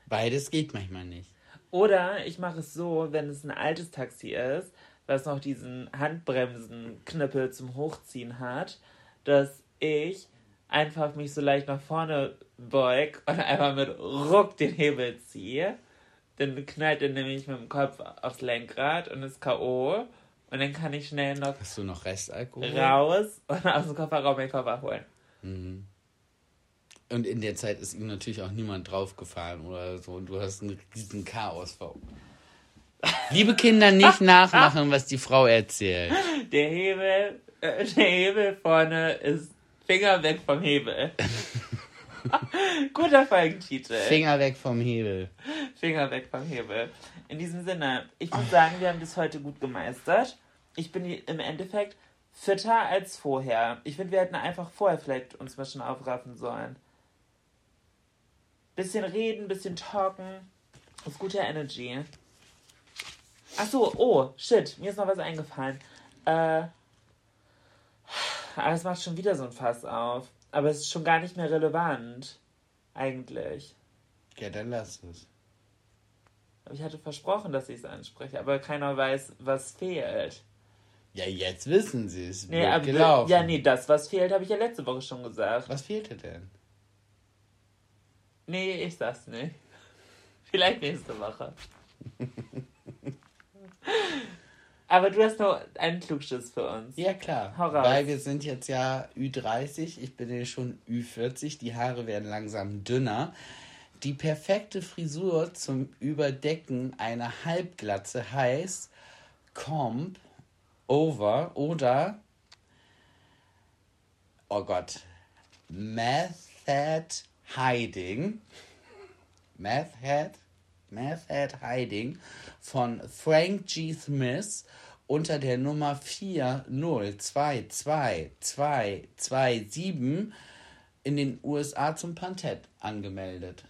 Beides geht manchmal nicht. Oder ich mache es so, wenn es ein altes Taxi ist, was noch diesen Handbremsenknüppel zum Hochziehen hat, dass ich einfach mich so leicht nach vorne beug und einfach mit Ruck den Hebel ziehe. Dann knallt er nämlich mit dem Kopf aufs Lenkrad und ist K.O. Und dann kann ich schnell noch Hast du noch Restalkohol? raus und aus dem Kofferraum den Koffer holen. Und in der Zeit ist ihm natürlich auch niemand draufgefahren oder so. Und du hast einen riesen Chaos vor. Liebe Kinder, nicht nachmachen, was die Frau erzählt. Der Hebel, äh, der Hebel vorne ist Finger weg vom Hebel. Guter Folgentitel. Finger weg vom Hebel. Finger weg vom Hebel. In diesem Sinne, ich muss sagen, wir haben das heute gut gemeistert. Ich bin im Endeffekt fitter als vorher. Ich finde, wir hätten einfach vorher vielleicht uns mal schon aufraffen sollen. Bisschen reden, bisschen talken. Auf gute Energy. Ach so, oh, shit, mir ist noch was eingefallen. Äh, aber es macht schon wieder so ein Fass auf. Aber es ist schon gar nicht mehr relevant. Eigentlich. Ja, dann lass es. Aber ich hatte versprochen, dass ich es anspreche, aber keiner weiß, was fehlt. Ja, jetzt wissen sie es. Nee, aber gelaufen. ja, nee, das, was fehlt, habe ich ja letzte Woche schon gesagt. Was fehlte denn? Nee, ich sag's nicht. Vielleicht nächste Woche. aber du hast noch einen Klugschiss für uns. Ja, klar. Hau raus. Weil wir sind jetzt ja Ü30, ich bin ja schon Ü40, die Haare werden langsam dünner. Die perfekte Frisur zum Überdecken einer Halbglatze heißt Comb Over oder, oh Gott, Method Hiding. Method, Method Hiding von Frank G. Smith unter der Nummer 4022227 in den USA zum Patent angemeldet.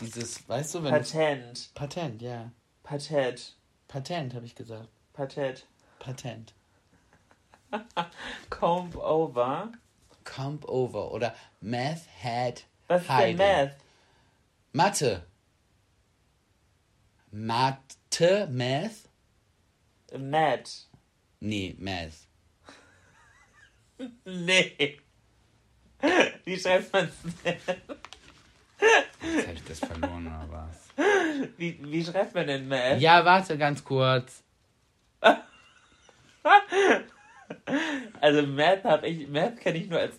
Dieses, weißt du, wenn Patent. Patent, ja. Patent. Patent, habe ich gesagt. Patent. Patent. Comb over. Comb over oder Meth Head Was ist denn Hiding. Meth? Mathe. Mathe, Meth? Mad. Nee, Meth. Nee. Wie schreibt man's denn? Jetzt habe ich das verloren oder was? Wie, wie schreibt man denn Mad? Ja, warte ganz kurz. Also Meth habe ich, Meth kenne ich nur als,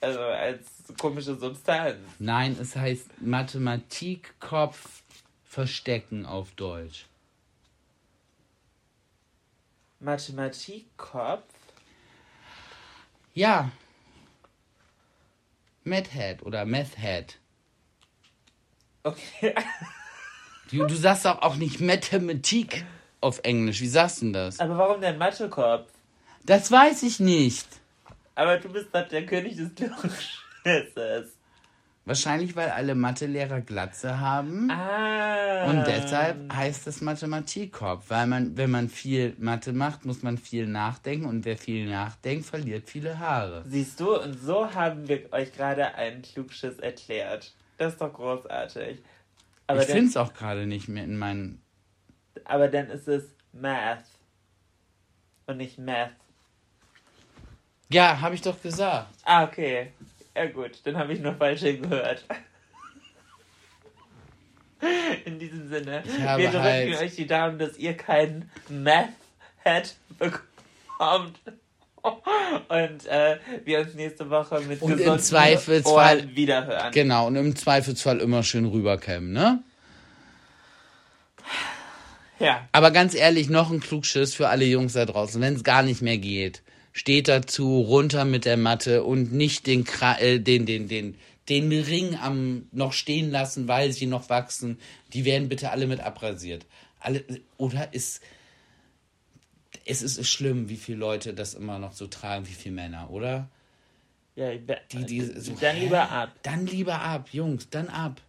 also als komische Substanz. Nein, es heißt Mathematikkopf verstecken auf Deutsch. Mathematikkopf. Ja. Meth Head oder Meth Head. Okay. Du, du sagst doch auch nicht Mathematik auf Englisch. Wie sagst du denn das? Aber warum denn Mathekopf? Das weiß ich nicht. Aber du bist doch der König des Klugschisses. Wahrscheinlich, weil alle Mathelehrer Glatze haben. Ah. Und deshalb heißt es Mathematikkorb, weil man, wenn man viel Mathe macht, muss man viel nachdenken und wer viel nachdenkt, verliert viele Haare. Siehst du, und so haben wir euch gerade einen Klugschiss erklärt. Das ist doch großartig. Aber ich finde es auch gerade nicht mehr in meinen. aber dann ist es Math. Und nicht Math. Ja, habe ich doch gesagt. Ah, okay. Ja gut, dann habe ich nur falsch hingehört. In diesem Sinne, wir drücken halt- euch die Daumen, dass ihr keinen Math-Head bekommt. Und äh, wir uns nächste Woche mit Und im gesunden Zweifelsfall- Ohren wiederhören. Genau, und im Zweifelsfall immer schön rüberkämmen, ne? Ja. Aber ganz ehrlich, noch ein Klugschiss für alle Jungs da draußen, wenn es gar nicht mehr geht. Steht dazu, runter mit der Matte und nicht den, äh, den, den, den, den Ring am noch stehen lassen, weil sie noch wachsen. Die werden bitte alle mit abrasiert. Alle, oder ist, es ist schlimm, wie viele Leute das immer noch so tragen, wie viele Männer, oder? ja Die, die so, dann hä? lieber ab. Dann lieber ab, Jungs, dann ab.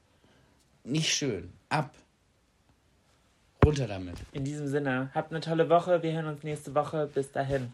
Nicht schön. Ab. Runter damit. In diesem Sinne, habt eine tolle Woche. Wir hören uns nächste Woche. Bis dahin.